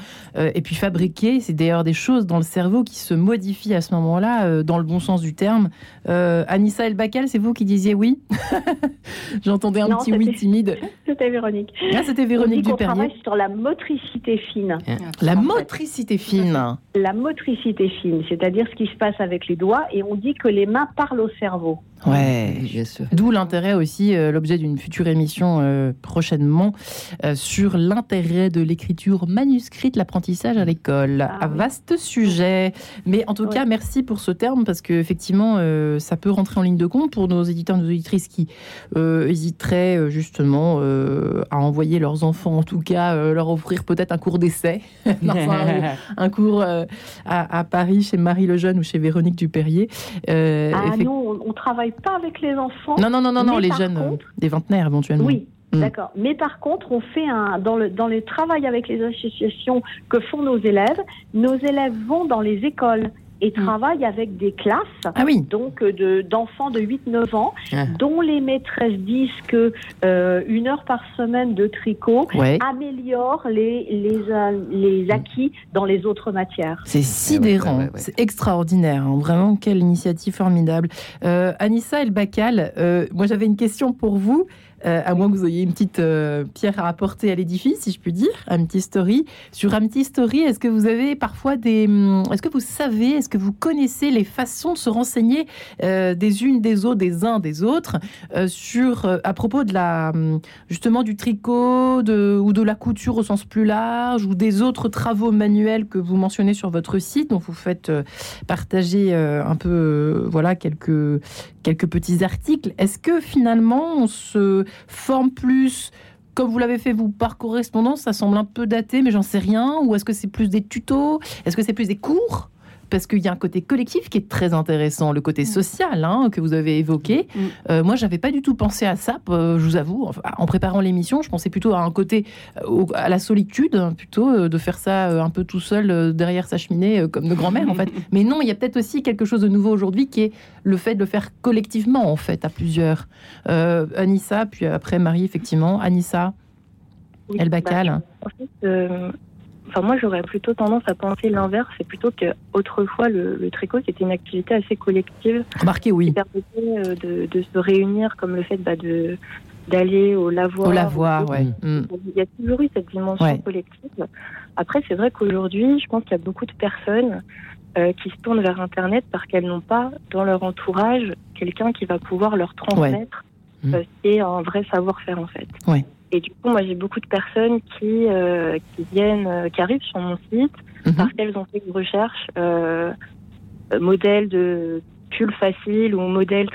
et puis fabriquer. C'est d'ailleurs des choses dans le cerveau qui se modifient à ce moment-là, dans le bon sens du terme. Anissa Elbacal, c'est vous qui disiez oui J'entendais un petit oui timide. C'était Véronique. Ah, c'était Véronique. On travaille sur la motricité fine. La motricité fine. La motricité fine, c'est-à-dire ce qui se passe avec les doigts, et on dit que les mains parlent au cerveau. Ouais, bien sûr. D'où l'intérêt aussi, l'objet d'une future émission euh, prochainement euh, sur l'intérêt de l'écriture manuscrite, l'apprentissage à l'école. Un ah vaste sujet. Mais en tout cas, merci pour ce terme parce qu'effectivement, euh, ça peut rentrer en ligne de compte pour nos éditeurs, nos auditrices qui hésiteraient justement à envoyer leurs enfants, en tout cas, leur offrir peut-être un cours d'essai, un, cours à, Paris chez Marie Lejeune ou chez Véronique Duperrier. ah non, on ne travaille pas avec les enfants. Non, non, non, non, non les jeunes, des vingtenaires éventuellement. Oui, mm. D'accord. Mais par contre, on fait un dans le dans le travail avec les associations que font nos élèves. Nos élèves vont dans les écoles et mm. travaillent avec des classes, ah oui. donc de d'enfants de 8-9 ans, ah. dont les maîtresses disent que euh, une heure par semaine de tricot améliore les les, euh, les acquis dans les autres matières. C'est sidérant, c'est extraordinaire, hein. vraiment quelle initiative formidable. Euh, Anissa Elbacal, euh, moi j'avais une question pour vous. Euh, à moins que vous ayez une petite euh, pierre à apporter à l'édifice, si je puis dire, Amity Story. Sur Amity Story, est-ce que vous avez parfois des... Hum, est-ce que vous savez, est-ce que vous connaissez les façons de se renseigner euh, des unes, des autres, des uns, des autres, sur, à propos de la, hum, justement du tricot ou de la couture au sens plus large, ou des autres travaux manuels que vous mentionnez sur votre site, dont vous faites partager un peu, voilà, quelques, quelques petits articles? Est-ce que finalement on se forme plus comme vous l'avez fait vous par correspondance, ça semble un peu daté, mais j'en sais rien. Ou est-ce que c'est plus des tutos? Est-ce que c'est plus des cours? Parce qu'il y a un côté collectif qui est très intéressant, le côté mm. social hein, que vous avez évoqué. Mm. Euh, moi, j'avais pas du tout pensé à ça, euh, je vous avoue. en préparant l'émission, je pensais plutôt à un côté euh, à la solitude, hein, plutôt de faire ça un peu tout seul derrière sa cheminée, comme nos grands-mères en fait. Mais non, il y a peut-être aussi quelque chose de nouveau aujourd'hui qui est le fait de le faire collectivement en fait, à plusieurs. Anissa, puis après Marie, effectivement. Anissa, oui, Elbacal. Bah, en fait, Enfin, moi, j'aurais plutôt tendance à penser l'inverse. C'est plutôt que autrefois, le, tricot, c'était une activité assez collective. Remarquez, oui. Qui permettait euh, de, de, se réunir, comme le fait bah, de d'aller au lavoir. Au lavoir, ouais. Mm. Il y a toujours eu cette dimension collective. Après, c'est vrai qu'aujourd'hui, je pense qu'il y a beaucoup de personnes euh, qui se tournent vers Internet parce qu'elles n'ont pas dans leur entourage quelqu'un qui va pouvoir leur transmettre ouais. euh, un vrai savoir-faire en fait. Ouais. Et du coup, moi, j'ai beaucoup de personnes qui, qui viennent, qui arrivent sur mon site mhm. parce qu'elles ont fait une recherche modèle de pull facile ou modèle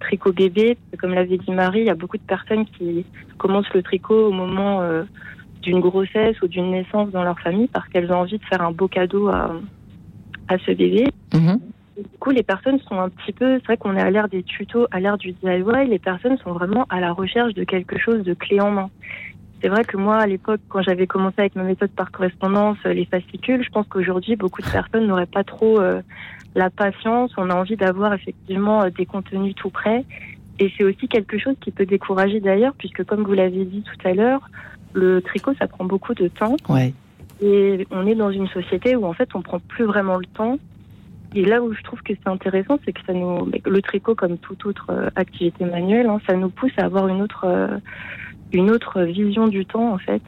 tricot bébé. Comme l'avait dit Marie, il y a beaucoup de personnes qui commencent le tricot au moment d'une grossesse ou d'une naissance dans leur famille parce qu'elles ont envie de faire un beau cadeau à, à ce bébé. Mhm. Du coup, les personnes sont un petit peu, c'est vrai qu'on est à l'ère des tutos, à l'ère du DIY, les personnes sont vraiment à la recherche de quelque chose de clé en main. C'est vrai que moi, à l'époque, quand j'avais commencé avec ma méthode par correspondance, les fascicules, je pense qu'aujourd'hui, beaucoup de personnes n'auraient pas trop euh, la patience. On a envie d'avoir effectivement euh, des contenus tout prêts. Et c'est aussi quelque chose qui peut décourager d'ailleurs, puisque comme vous l'avez dit tout à l'heure, le tricot, ça prend beaucoup de temps. Ouais. Et on est dans une société où en fait on prend plus vraiment le temps. Et là où je trouve que c'est intéressant, c'est que ça nous, le tricot comme toute autre euh, activité manuelle, hein, ça nous pousse à avoir une autre, euh, une autre vision du temps en fait.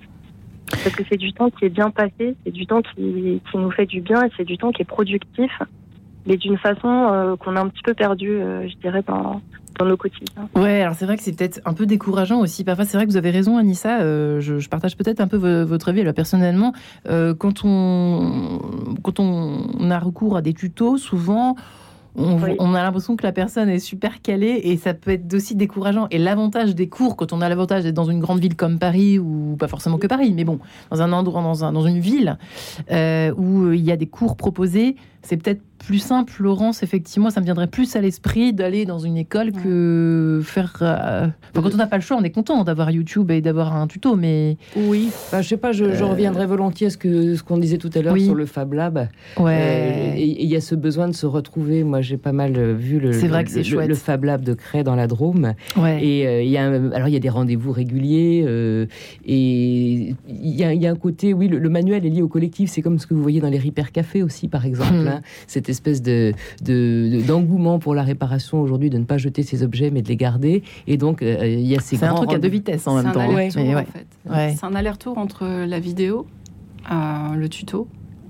Parce que c'est du temps qui est bien passé, c'est du temps qui, qui nous fait du bien et c'est du temps qui est productif, mais d'une façon euh, qu'on a un petit peu perdu, je dirais, dans, dans nos quotidiens. Ouais, alors c'est vrai que c'est peut-être un peu décourageant aussi. Parfois, c'est vrai que vous avez raison, Anissa. Euh, je, partage peut-être un peu votre avis. personnellement, euh, quand, on, quand on a recours à des tutos, souvent, on, a l'impression que la personne est super calée et ça peut être aussi décourageant. Et l'avantage des cours, quand on a l'avantage d'être dans une grande ville comme Paris, ou pas forcément que Paris, mais bon, dans un endroit, dans, un, dans une ville euh, où il y a des cours proposés, c'est peut-être plus simple, Laurence, effectivement, ça me viendrait plus à l'esprit d'aller dans une école que faire. Euh, quand on n'a pas le choix, on est content d'avoir YouTube et d'avoir un tuto, mais. Oui, bah, je sais pas, je, euh, reviendrai volontiers à ce qu'on ce qu'on disait tout à l'heure sur le Fab Lab. Ouais. il y a ce besoin de se retrouver. Moi, j'ai pas mal vu le, vrai que le, le, Fab Lab de Cray dans la Drôme. Ouais. Et il y a alors il y a des rendez-vous réguliers et il y, a un côté, oui, le, manuel est lié au collectif. C'est comme ce que vous voyez dans les Ripper Café aussi, par exemple. Cette espèce de, d'engouement pour la réparation aujourd'hui, de ne pas jeter ces objets mais de les garder. Et donc, euh, il y a ces C'est un truc à deux vitesses en même temps. C'est un aller-retour entre la vidéo, euh, le tuto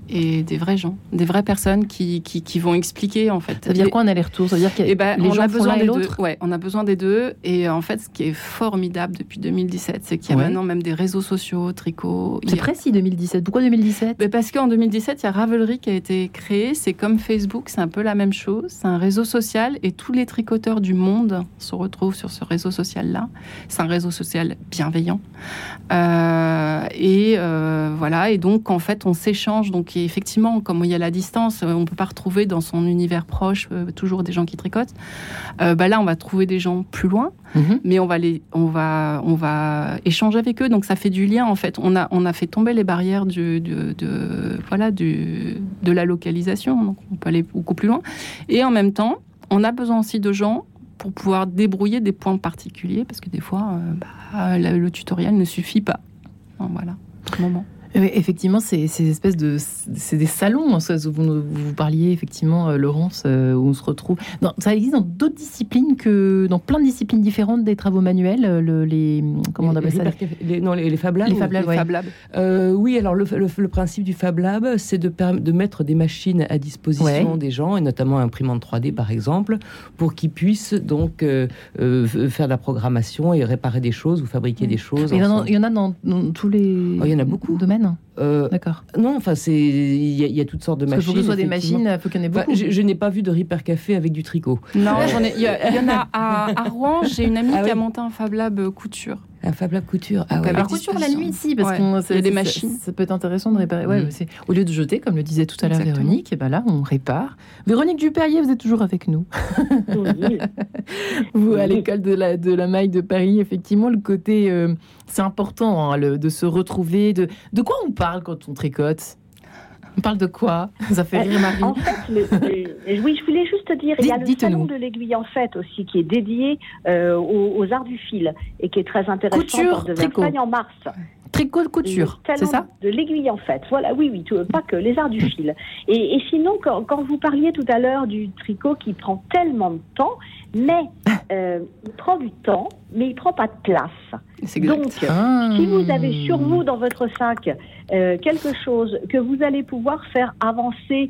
et des vrais gens, des vraies personnes qui, qui, vont expliquer en fait. Ça veut dire quoi un aller-retour? Ça veut dire que eh ben, gens a besoin des deux. Ouais, on a besoin des deux. Et en fait, ce qui est formidable depuis 2017, c'est qu'il y a maintenant même des réseaux sociaux, tricot. C'est précis 2017. Pourquoi 2017 Mais Parce qu'en 2017, il y a Ravelry qui a été créé. C'est comme Facebook, c'est un peu la même chose. C'est un réseau social et tous les tricoteurs du monde se retrouvent sur ce réseau social-là. C'est un réseau social bienveillant. Euh, et euh, voilà. Et donc, en fait, on s'échange. Donc, effectivement, comme il y a la distance, euh, on ne peut pas retrouver dans son univers proche euh, toujours des gens qui tricotent. Euh, bah là, on va trouver des gens plus loin, mhm. mais on va, les, on, va, on va échanger avec eux. Donc ça fait du lien en fait. On a, on a fait tomber les barrières du, de, voilà, du, de la localisation. Donc on peut aller beaucoup plus loin. Et en même temps, on a besoin aussi de gens pour pouvoir débrouiller des points particuliers, parce que des fois, bah, le tutoriel ne suffit pas. Voilà, moment effectivement, c'est ces espèces de, c'est des salons. Hein, où vous, vous parliez effectivement, euh, Laurence, euh, où on se retrouve. ça existe dans d'autres disciplines que dans plein de disciplines différentes des travaux manuels. Euh, le, les comment on appelle ça les, Non, les, Fab Labs. Les Fab Labs. oui, alors le, principe du Fab Lab, c'est de, de mettre des machines à disposition des gens, et notamment imprimante 3D par exemple, pour qu'ils puissent donc faire de la programmation et réparer des choses ou fabriquer des choses. Il y, en a, dans, tous les. Oh, il y en a beaucoup. domaines euh, D'accord. Non, enfin, c'est il y, a toutes sortes de machines. Parce que ce soit des machines, il faut qu'il y en ait beaucoup. je, n'ai pas vu de Ripper Café avec du tricot. Non, il y, y, en a à, Rouen. J'ai une amie ah qui a monté un Fab Lab couture. Un Fab Lab couture. Ah ouais. Couture la nuit ici parce qu'il y a des machines. Ça, peut être intéressant de réparer. Ouais, mm. au lieu de jeter, comme le disait tout à l'heure Véronique, et ben là on répare. Véronique Duperrier, vous êtes toujours avec nous. vous à l'école de la de la maille de Paris, effectivement, le côté euh, c'est important hein, de se retrouver. De de quoi on parle quand on tricote? On parle de quoi? Ça fait rire Marie. En fait, oui, je voulais juste dire, il y a le salon de l'aiguille en fait aussi qui est dédié euh, aux, arts du fil et qui est très intéressant. Couture, de tricot. en mars. Tricot, couture, c'est ça? De l'aiguille en fait. Voilà, oui, oui, pas que les arts du fil. Et, sinon, quand, quand, vous parliez tout à l'heure du tricot qui prend tellement de temps, mais euh, il prend du temps, mais il prend pas de place. Donc, ah. si vous avez sur vous dans votre sac euh, quelque chose que vous allez pouvoir faire avancer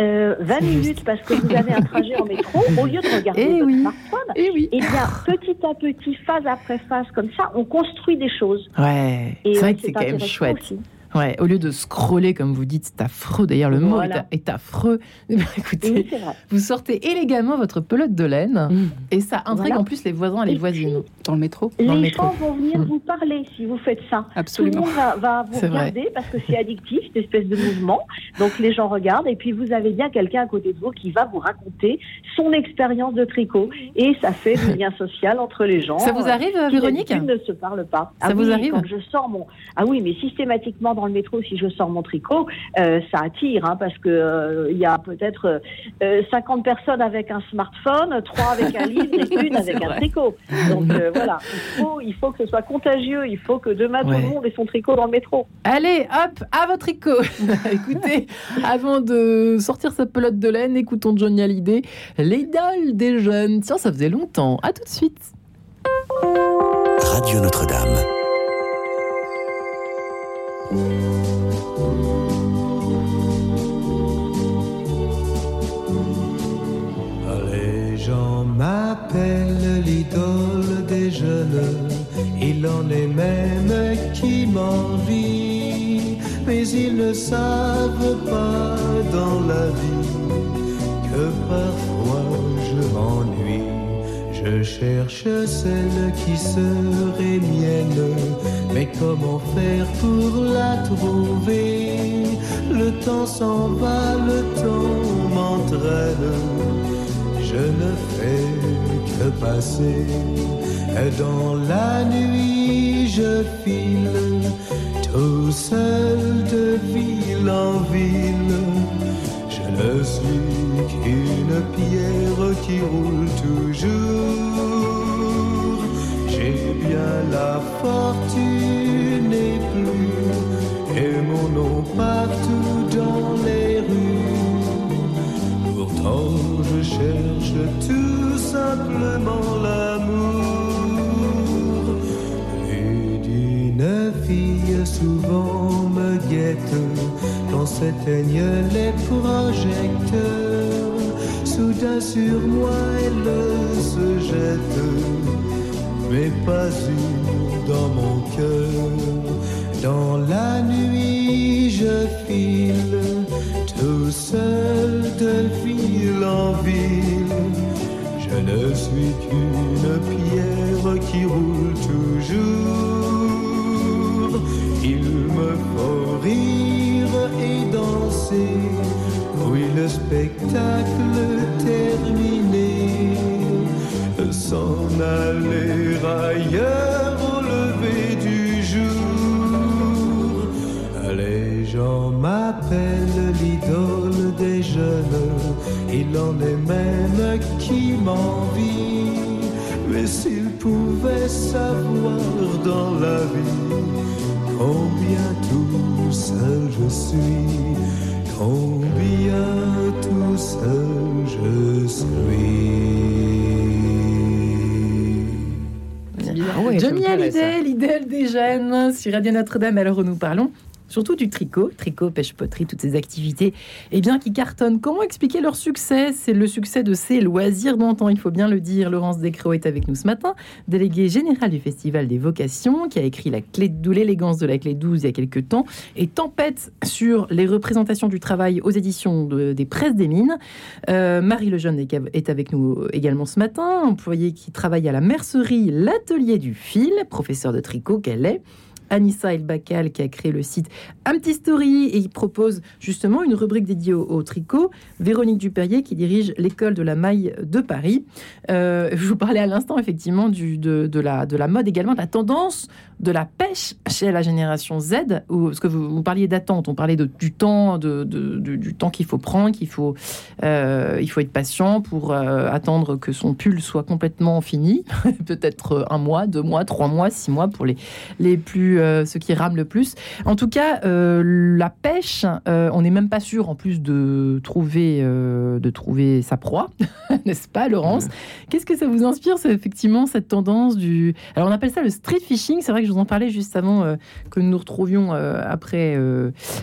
20 minutes parce que vous avez un trajet en métro, au lieu de regarder eh votre smartphone, et eh eh bien, petit à petit, phase après phase, comme ça, on construit des choses. Ouais, c'est vrai que c'est quand même chouette. Ouais, au lieu de scroller, comme vous dites, c'est affreux. D'ailleurs, le mot est, affreux. écoutez, vous sortez élégamment votre pelote de laine mmh. et ça intrigue en plus les voisins et les voisines dans le métro. Les gens vont venir mmh. vous parler si vous faites ça. Absolument. Tout le monde va, vous regarder parce que c'est addictif, cette espèce de mouvement. Donc les gens regardent et puis vous avez bien quelqu'un à côté de vous qui va vous raconter son expérience de tricot et ça fait du lien social entre les gens. Ça vous arrive, Véronique Ils ne se parlent pas. Ça ah vous arrive Quand je sors mon ah oui, mais systématiquement dans le métro, si je sors mon tricot, euh, ça attire, hein, parce que euh, il y a peut-être 50 euh, personnes avec un smartphone, 3 avec un livre et une avec un tricot. Donc voilà, il faut, il faut que ce soit contagieux, il faut que demain tout le monde ait son tricot dans le métro. Allez, hop, à votre tricot Écoutez, avant de sortir sa pelote de laine, écoutons Johnny Hallyday, l'idole des jeunes. Tiens, ça faisait longtemps. À tout de suite. Radio Notre-Dame. Les gens m'appellent l'idole des jeunes, il en est même qui m'envie, mais ils ne savent pas dans la vie que parfois je m'ennuie. Je cherche celle qui serait mienne, mais comment faire pour la trouver? Le temps s'en va, le temps m'entraîne, je ne fais que passer. Dans la nuit, je file tout seul de ville en ville. Je suis qu'une pierre qui roule toujours. Bien la fortune et plus, et mon nom partout s'éteignent les projecteurs. Soudain sur moi elle se jette mais pas une dans mon cœur. Dans la nuit, je file tout seul de ville en ville. Je ne suis qu'une pierre qui roule sur Radio Notre-Dame, alors où nous parlons surtout du tricot, tricot, pêche, poterie, toutes ces activités, eh bien, qui cartonnent. Comment expliquer leur succès? C'est le succès de ces loisirs d'antan, il faut bien le dire. Laurence Descroix est avec nous ce matin, déléguée générale du Festival des Vocations, qui a écrit la clé de l'élégance de la clé 12 il y a quelques temps, et tempête sur les représentations du travail aux éditions des presses des mines. Euh, Marie Lejeune est avec nous également ce matin, employée qui travaille à la mercerie L'Atelier du Fil, professeur de tricot qu'elle est. Anissa Elbakal qui a créé le site Petit Story et il propose justement une rubrique dédiée au, tricot. Véronique Dupérier qui dirige l'école de la maille de Paris. Euh, je vous parlais à l'instant effectivement de, la, de la mode également, de la tendance de la pêche chez la génération Z. Où, parce que vous, parliez d'attente, on parlait du temps, du temps qu'il faut prendre, qu'il faut, euh, faut être patient pour euh, attendre que son pull soit complètement fini. Peut-être un mois, deux mois, trois mois, six mois pour les, les plus ce qui rame le plus. En tout cas, la pêche, on n'est même pas sûr en plus de trouver, de trouver sa proie, n'est-ce pas, Laurence Qu'est-ce que ça vous inspire, effectivement cette tendance du. Alors on appelle ça le street fishing. C'est vrai que je vous en parlais juste avant que nous nous retrouvions après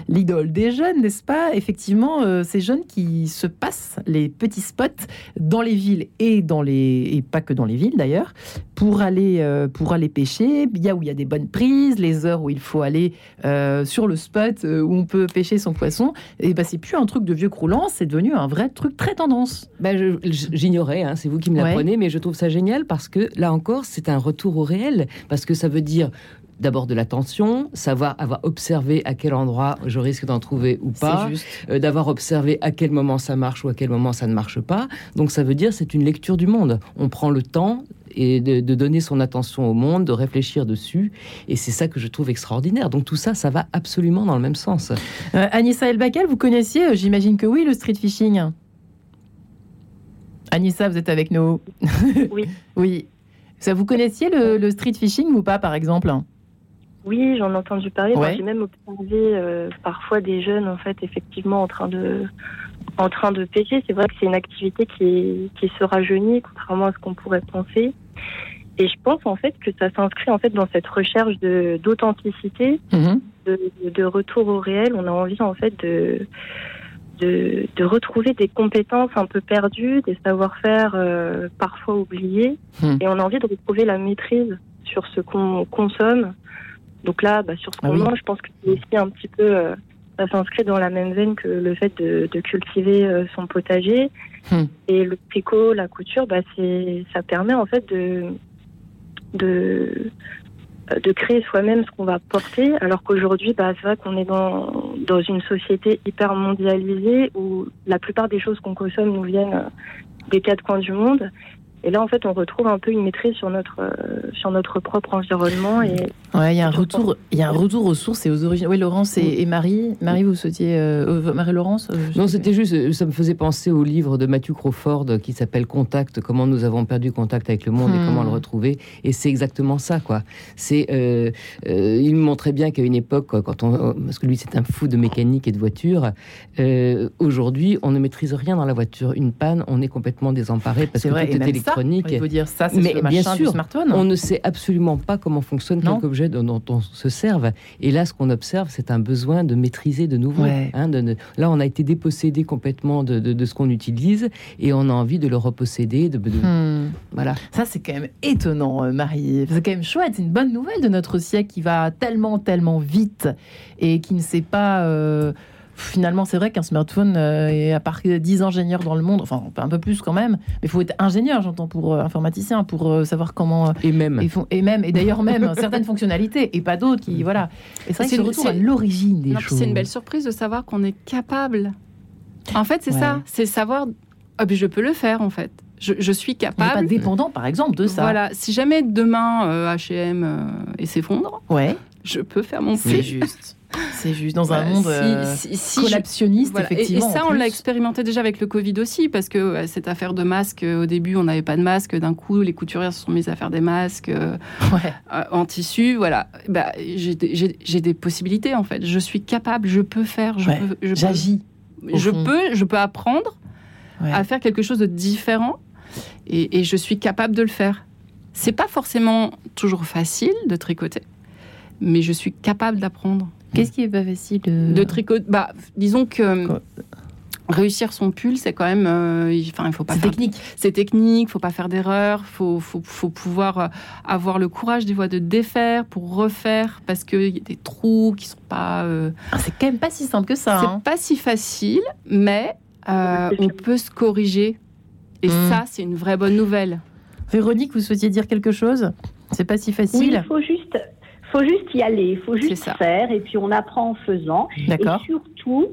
l'idole des jeunes, n'est-ce pas? Effectivement, ces jeunes qui se passent les petits spots dans les villes et dans les et pas que dans les villes d'ailleurs pour aller euh, pour aller pêcher. Il y a où il y a des bonnes prises, les heures où il faut aller euh, sur le spot euh, où on peut pêcher son poisson. Et ben c'est plus un truc de vieux croulant, c'est devenu un vrai truc très tendance. Ben, j'ignorais, hein, c'est vous qui me l'apprenez, mais je trouve ça génial parce que là encore c'est un retour au réel parce que ça veut dire d'abord de l'attention, savoir avoir observé à quel endroit je risque d'en trouver ou pas, euh, d'avoir observé à quel moment ça marche ou à quel moment ça ne marche pas. Donc ça veut dire c'est une lecture du monde. On prend le temps et de, donner son attention au monde, de réfléchir dessus. Et c'est ça que je trouve extraordinaire. Donc tout ça, ça va absolument dans le même sens. Euh, Anissa Elbakel, vous connaissiez, euh, j'imagine que oui, le street fishing Anissa, vous êtes avec nous Oui. oui. Ça, vous connaissiez le, le street fishing ou pas, par exemple? Oui, j'en ai entendu parler. J'ai même observé euh, parfois des jeunes, en fait, effectivement, en train de, en train de pêcher. C'est vrai que c'est une activité qui, qui se rajeunit, contrairement à ce qu'on pourrait penser. Et je pense, en fait, que ça s'inscrit, en fait, dans cette recherche de, d'authenticité, mhm. de, de, retour au réel. On a envie, en fait, de, de, de retrouver des compétences un peu perdues, des savoir-faire euh, parfois oubliés. Mhm. Et on a envie de retrouver la maîtrise sur ce qu'on consomme, donc là, bah, sur ce ah moment, je pense que c'est aussi un petit peu, euh, ça s'inscrit dans la même veine que le fait de, cultiver euh, son potager. Hmm. Et le tricot, la couture, bah, ça permet en fait de, de, de créer soi-même ce qu'on va porter, alors qu'aujourd'hui, bah, c'est vrai qu'on est dans, dans une société hyper mondialisée où la plupart des choses qu'on consomme nous viennent des quatre coins du monde. Et là, en fait, on retrouve un peu une maîtrise sur notre, euh, sur notre propre environnement. Et ouais, il y a un retour, il y a un retour aux sources et aux origines. Oui, Laurence et, Marie. Marie, vous souhaitiez, euh, Marie-Laurence euh, Non, c'était juste, ça me faisait penser au livre de Matthew Crawford qui s'appelle Contact, comment nous avons perdu contact avec le monde et comment le hmm. retrouver. Et c'est exactement ça, quoi. C'est, il me montrait bien qu'à une époque, quand on, parce que lui, c'est un fou de mécanique et de voiture. Aujourd'hui, on ne maîtrise rien dans la voiture. Une panne, on est complètement désemparé parce que vrai, tout est électronique. il faut dire ça, c'est mais bien sûr, smartphone. On ne sait absolument pas comment fonctionne quelque objet dont, on se serve. Et là, ce qu'on observe, c'est un besoin de maîtriser de nouveau. Hein, là, on a été dépossédé complètement de, ce qu'on utilise et on a envie de le reposséder. De, hmm. Voilà. Ça, c'est quand même étonnant, euh, Marie. C'est quand même chouette. C'est une bonne nouvelle de notre siècle qui va tellement, tellement vite et qui ne sait pas. Euh, finalement, c'est vrai qu'un smartphone, est à part 10 ingénieurs dans le monde, enfin un peu plus quand même, mais il faut être ingénieur, j'entends, pour euh, informaticien, pour euh, savoir comment. Euh, et même. Et, même, et d'ailleurs même certaines fonctionnalités, et pas d'autres qui. Voilà. Et ça, c'est retour à l'origine des choses. C'est une belle surprise de savoir qu'on est capable. En fait, c'est ça. C'est savoir. Ah, je peux le faire, en fait. Je, suis capable. pas dépendant, par exemple, de ça. Voilà. Si jamais demain H&M s'effondre, ouais. je peux faire mon C'est juste. C'est juste dans un monde euh, collaptionniste, effectivement. Et, ça, on l'a expérimenté déjà avec le Covid aussi, parce que cette affaire de masques, euh, au début, on n'avait pas de masques. D'un coup, les couturières se sont mises à faire des masques euh, en tissu. Voilà. Bah, j'ai des possibilités, en fait. Je suis capable, je peux faire. J'agis. Je, peux, je peux apprendre à faire quelque chose de différent. Et, et je suis capable de le faire. C'est pas forcément toujours facile de tricoter, mais je suis capable d'apprendre. Qu'est-ce qui est pas facile de, de tricoter Bah, disons que réussir son pull, c'est quand même, euh, enfin, il faut pas. C'est technique. C'est technique. Faut pas faire d'erreur. Faut, faut, faut, pouvoir euh, avoir le courage des fois de défaire pour refaire parce qu'il y a des trous qui sont pas. Euh, ah, c'est quand même pas si simple que ça. C'est hein. pas si facile, mais on peut se corriger. Et hmm. ça, c'est une vraie bonne nouvelle. Véronique, vous souhaitiez dire quelque chose? C'est pas si facile. il faut juste faut juste y aller, il faut juste faire, et puis on apprend en faisant. Et surtout,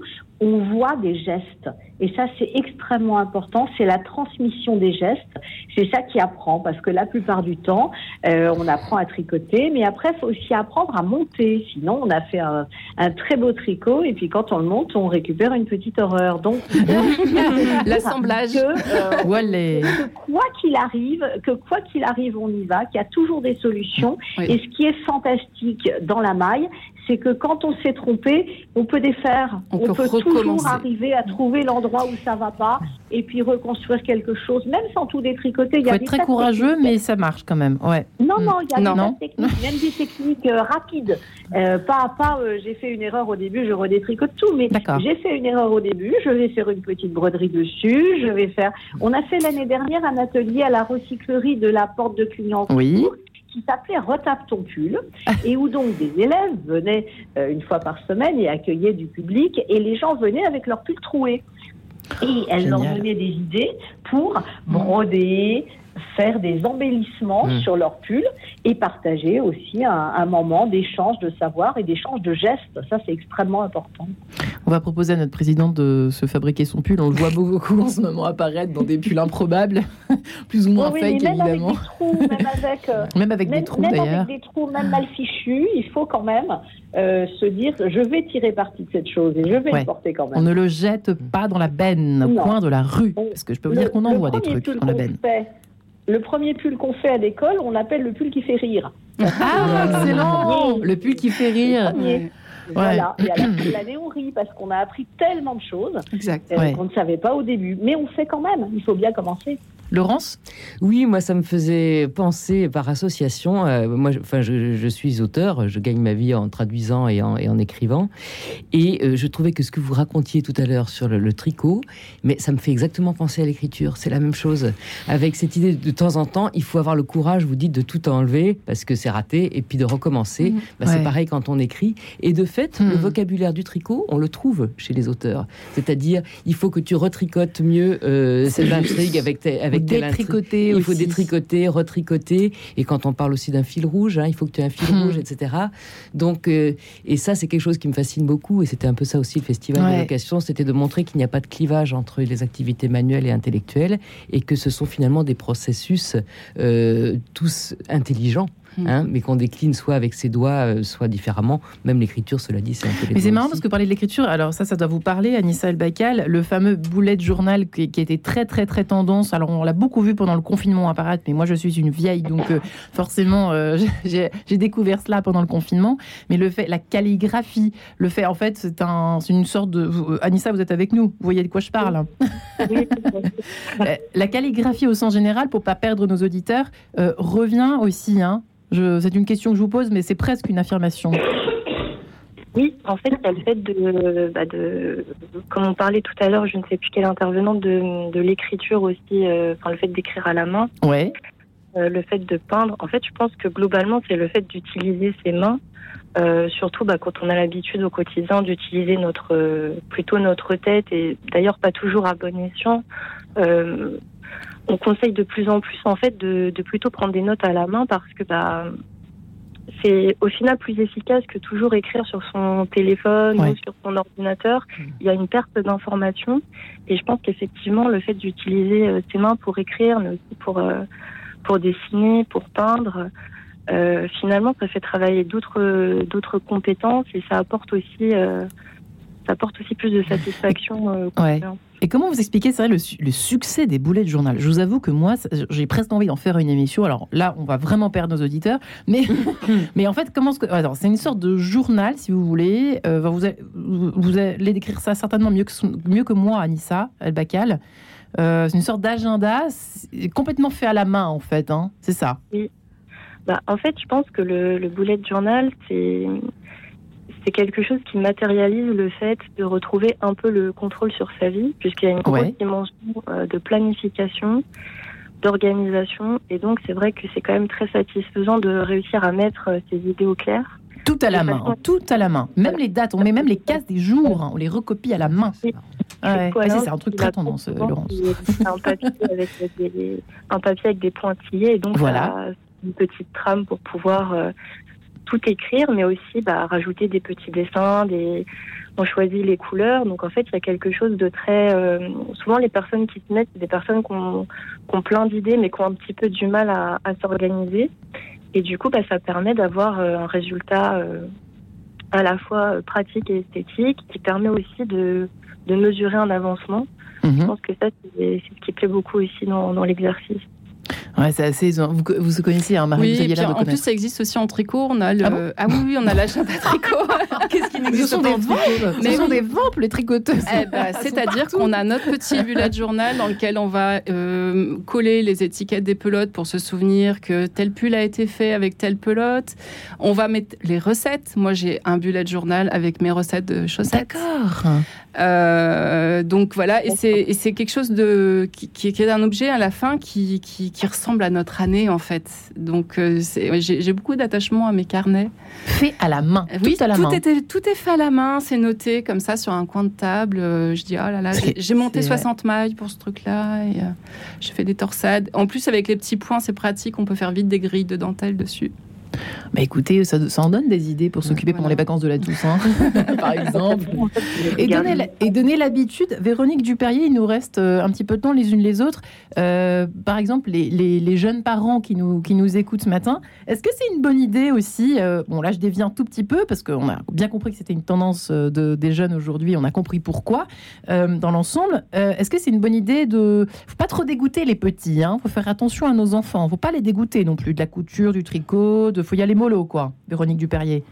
on voit des gestes. Et ça, c'est extrêmement important. C'est la transmission des gestes. C'est ça qui apprend, parce que la plupart du temps, euh, on apprend à tricoter, mais après, il faut aussi apprendre à monter. Sinon, on a fait un, très beau tricot, et puis quand on le monte, on récupère une petite horreur. Donc, l'assemblage. Que, euh, quoi qu'il arrive, que quoi qu'il arrive, on y va, qu'il y a toujours des solutions. Et ce qui est fantastique dans la maille, c'est que quand on s'est trompé, on peut défaire. On, peut, toujours arriver à trouver l'endroit où ça va pas et puis reconstruire quelque chose, même sans tout détricoter. Il faut être très courageux, mais ça marche quand même. Ouais. Non, non, il y a des techniques, même des techniques euh, rapides. Euh, pas à pas, euh, j'ai fait une erreur au début, je redétricote tout, mais j'ai fait une erreur au début, je vais faire une petite broderie dessus, je vais faire. On a fait l'année dernière un atelier à la recyclerie de la porte de clients. Oui qui s'appelait Retape ton pull, et où donc des élèves venaient euh, une fois par semaine et accueillaient du public, et les gens venaient avec leur pull troué. Et elles leur donnaient des idées pour broder, faire des embellissements hmm. sur leur pull et partager aussi un, moment d'échange de savoir et d'échange de gestes. Ça, c'est extrêmement important. On va proposer à notre président de se fabriquer son pull. On le voit beaucoup en ce moment apparaître dans des pulls improbables, plus ou moins oui, fake, même évidemment. Avec des trous, même avec, euh, même avec des trous, même avec des trous, même mal fichus, il faut quand même euh, se dire je vais tirer parti de cette chose et je vais le porter quand même. On ne le jette pas dans la benne au coin de la rue, parce que je peux vous dire qu'on envoie des trucs dans la benne. Le premier pull qu'on fait à l'école, on l'appelle le pull qui fait rire. Ah, excellent Le pull qui fait rire. Voilà. Et à l'année, on rit parce qu'on a appris tellement de choses euh, qu'on ne savait pas au début. Mais on fait quand même. Il faut bien commencer. Laurence? Oui, moi, ça me faisait penser par association. Euh, moi, je, enfin, je, suis auteur, je gagne ma vie en traduisant et en, et en écrivant. Et euh, je trouvais que ce que vous racontiez tout à l'heure sur le, tricot, mais ça me fait exactement penser à l'écriture. C'est la même chose. Avec cette idée de temps en temps, il faut avoir le courage, vous dites, de tout enlever parce que c'est raté et puis de recommencer. Mmh. Bah, c'est pareil quand on écrit. Et de fait, le mmh. vocabulaire du tricot, on le trouve chez les auteurs. C'est-à-dire, il faut que tu retricotes mieux euh, cette intrigue avec, tes, avec détricoter Il faut détricoter, retricoter. Et quand on parle aussi d'un fil rouge, hein, il faut que tu aies un fil hmm. rouge, etc. Donc, euh, et ça, c'est quelque chose qui me fascine beaucoup. Et c'était un peu ça aussi le festival de vocation, c'était de montrer qu'il n'y a pas de clivage entre les activités manuelles et intellectuelles, et que ce sont finalement des processus euh, tous intelligents. Mm. Hein, mais qu'on décline soit avec ses doigts, euh, soit différemment. Même l'écriture, cela dit, c'est un peu Mais c'est marrant parce que parler de l'écriture, alors ça, ça doit vous parler, Anissa El Bakal, le fameux bullet journal qui, qui, était très, très, très tendance. Alors, on l'a beaucoup vu pendant le confinement apparaître, mais moi, je suis une vieille, donc euh, forcément, euh, j'ai découvert cela pendant le confinement. Mais le fait, la calligraphie, le fait, en fait, c'est un, une sorte de. Anissa, vous êtes avec nous, vous voyez de quoi je parle. Hein. la calligraphie au sens général, pour pas perdre nos auditeurs, revient aussi. Hein, c'est une question que je vous pose, mais c'est presque une affirmation. Oui, en fait, il y a le fait de, bah de, comme on parlait tout à l'heure, je ne sais plus quel intervenant, de, de l'écriture aussi, euh, enfin le fait d'écrire à la main. Ouais. Euh, le fait de peindre. En fait, je pense que globalement, c'est le fait d'utiliser ses mains, euh, surtout bah, quand on a l'habitude au quotidien d'utiliser notre, plutôt notre tête, et d'ailleurs pas toujours à bon escient on conseille de plus en plus en fait de, plutôt prendre des notes à la main parce que bah c'est au final plus efficace que toujours écrire sur son téléphone ou sur son ordinateur. Mm. Il y a une perte d'information et je pense qu'effectivement le fait d'utiliser euh, ses mains pour écrire, mais aussi pour euh, pour dessiner, pour peindre, euh, finalement ça fait travailler d'autres d'autres compétences et ça apporte aussi ça apporte aussi plus de satisfaction. Ouais. Et comment vous expliquez, c'est le, le, succès des boulets de journal? Je vous avoue que moi, j'ai presque envie d'en faire une émission. Alors là, on va vraiment perdre nos auditeurs. Mais, mais en fait, comment c'est une sorte de journal, si vous voulez. Euh, vous, allez, vous, allez décrire ça certainement mieux que, mieux que moi, Anissa El-Bakal. Euh, c'est une sorte d'agenda complètement fait à la main, en fait. Hein. c'est ça. Oui. Bah, en fait, je pense que le, le bullet journal, c'est c'est quelque chose qui matérialise le fait de retrouver un peu le contrôle sur sa vie, puisqu'il y a une grosse dimension euh, de planification, d'organisation, et donc c'est vrai que c'est quand même très satisfaisant de réussir à mettre euh, ses idées au clair. Tout à la main, tout à la main. Même les dates, on met même les cases des jours, hein, on les recopie à la main. c'est un truc très tendance, Laurence. Un papier, avec des, un papier avec des pointillés, et donc voilà. une petite trame pour pouvoir euh, tout écrire, mais aussi bah, rajouter des petits dessins, des... on choisit les couleurs. Donc en fait, il y a quelque chose de très... Euh, souvent, les personnes qui se mettent, c'est des personnes qui ont, plein d'idées, mais qui ont un petit peu du mal à, s'organiser. Et du coup, bah, ça permet d'avoir euh, un résultat à la fois pratique et esthétique, qui permet aussi de, de mesurer un avancement. Mhm. Je pense que ça, c'est ce qui plaît beaucoup ici dans, dans l'exercice. Ouais, c'est assez. Vous, vous connaissez, hein, Marie, oui, vous En plus, ça existe aussi en tricot. On a le... ah, ah, oui, oui, on a l'achat à tricot. Qu'est-ce qui n'existe pas Ce sont des ventes, les tricoteuses. Eh ben, C'est-à-dire qu'on a notre petit bullet journal dans lequel on va euh, coller les étiquettes des pelotes pour se souvenir que tel pull a été fait avec telle pelote. On va mettre les recettes. Moi, j'ai un bullet journal avec mes recettes de chaussettes. D'accord. Euh, donc voilà, et c'est quelque chose de qui, qui, est un objet à la fin qui, qui, qui ressemble à notre année en fait. Donc euh, j'ai beaucoup d'attachement à mes carnets. Fait à la main. Oui, à la tout, main. Était, tout est fait à la main, c'est noté comme ça sur un coin de table. Euh, je dis oh là là, j'ai monté 60 mailles pour ce truc-là et euh, je fais des torsades. En plus avec les petits points, c'est pratique, on peut faire vite des grilles de dentelle dessus. Bah écoutez, ça, en donne des idées pour s'occuper pendant les vacances de la Toussaint, par exemple. Et donner, et donner l'habitude, Véronique Duperrier, il nous reste euh, un petit peu de temps les unes les autres. Euh, par exemple, les, les, jeunes parents qui nous, qui nous écoutent ce matin, est-ce que c'est une bonne idée aussi euh, Bon, là, je déviens un tout petit peu parce qu'on a bien compris que c'était une tendance de, des jeunes aujourd'hui. On a compris pourquoi dans l'ensemble. est-ce que c'est une bonne idée de. faut pas trop dégoûter les petits. Il hein, faut faire attention à nos enfants. faut pas les dégoûter non plus de la couture, du tricot, de faut y aller mollo, quoi, Véronique Duperrier.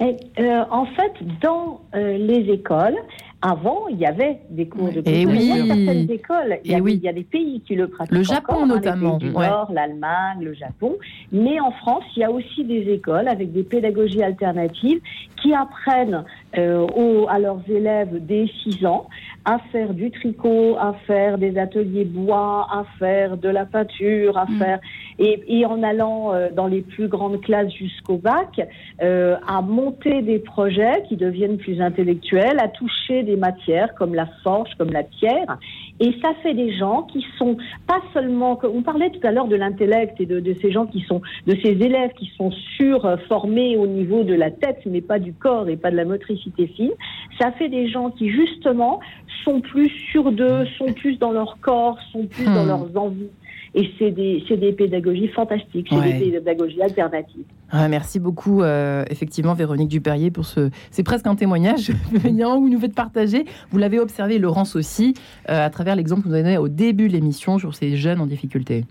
Euh, en fait, dans euh, les écoles, avant, il y avait des cours de Et oui. certaines écoles, il y, a, oui. il y, a, des pays qui le pratiquent. Le Japon encore, notamment. Hein, les Nord, l'Allemagne, le Japon. Mais en France, il y a aussi des écoles avec des pédagogies alternatives qui apprennent euh, aux, à leurs élèves dès 6 ans à faire du tricot, à faire des ateliers bois, à faire de la peinture, à mm. faire et, et, en allant euh, dans les plus grandes classes jusqu'au bac, euh, à monter des projets qui deviennent plus intellectuels, à toucher des matières comme la forge, comme la pierre. Et ça fait des gens qui sont pas seulement, on parlait tout à l'heure de l'intellect et de, de, ces gens qui sont, de ces élèves qui sont surformés au niveau de la tête, mais pas du corps et pas de la motricité fine. Ça fait des gens qui justement sont plus sûrs d'eux, sont plus dans leur corps, sont plus dans hmm. leurs envies. Et c'est des, des, pédagogies fantastiques, c'est des pédagogies alternatives. merci beaucoup, euh, effectivement, Véronique Duperrier, pour ce. C'est presque un témoignage où vous nous faites partager. Vous l'avez observé, Laurence aussi, euh, à travers l'exemple que vous donnez au début de l'émission sur ces jeunes en difficulté.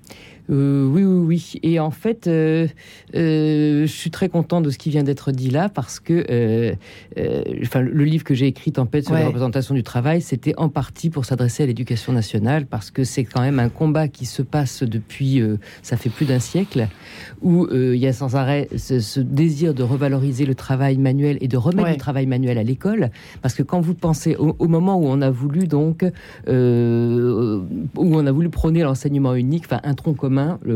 Euh, oui, oui, oui. Et en fait, euh, euh, je suis très content de ce qui vient d'être dit là parce que enfin, le livre que j'ai écrit, Tempête sur la représentation du travail, c'était en partie pour s'adresser à l'éducation nationale parce que c'est quand même un combat qui se passe depuis, ça fait plus d'un siècle, où il y a sans arrêt ce, désir de revaloriser le travail manuel et de remettre le travail manuel à l'école. Parce que quand vous pensez au, moment où on a voulu donc, où on a voulu prôner l'enseignement unique, enfin un tronc commun,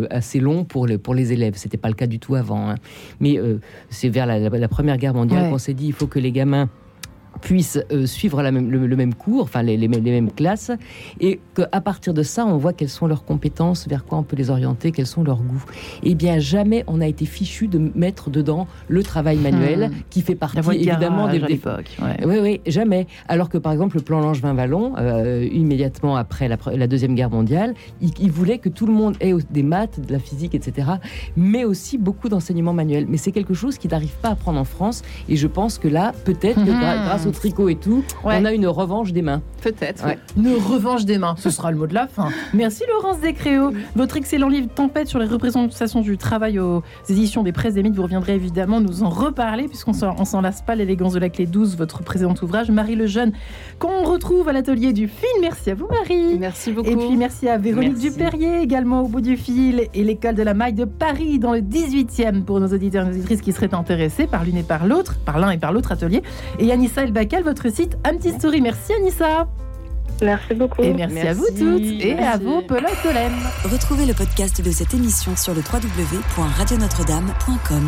assez long pour les, pour les élèves. C'était pas le cas du tout avant. Hein. Mais euh, c'est vers la, Première Guerre mondiale qu'on s'est dit il faut que les gamins puissent euh, suivre la même, le, même cours, enfin les, les, mêmes classes, et qu'à partir de ça, on voit quelles sont leurs compétences, vers quoi on peut les orienter, quels sont leurs goûts. Eh bien, jamais on a été fichu de mettre dedans le travail manuel, hmm. qui fait partie évidemment des l'époque. Oui, oui, jamais. Alors que par exemple, le plan Langevin-Vallon, euh, immédiatement après la, Deuxième Guerre mondiale, il, voulait que tout le monde ait des maths, de la physique, etc., mais aussi beaucoup d'enseignements manuels. Mais c'est quelque chose qui n'arrive pas à prendre en France, et je pense que là, peut-être que hmm. grâce au tricot et tout, on a une revanche des mains. Peut-être. Une revanche des mains, ce sera le mot de la fin. Merci Laurence Descréaux. Votre excellent livre Tempête sur les représentations du travail aux éditions des Presses des Mythes. Vous reviendrez évidemment nous en reparler, puisqu'on ne s'en lasse pas, l'élégance de la clé 12, votre précédent ouvrage. Marie Lejeune, qu'on retrouve à l'atelier du film. Merci à vous Marie. Merci beaucoup. Et puis merci à Véronique Duperrier, également au bout du fil, et l'école de la maille de Paris, dans le 18e, pour nos auditeurs et nos auditrices qui seraient intéressés par l'une et par l'autre, par l'un et par l'autre atelier. Et Anissa Elbakel, votre site Anti Story. Merci Anissa. Merci beaucoup. Et merci, à vous toutes et à vos pelotes Retrouvez le podcast de cette émission sur le www.radionotre-dame.com.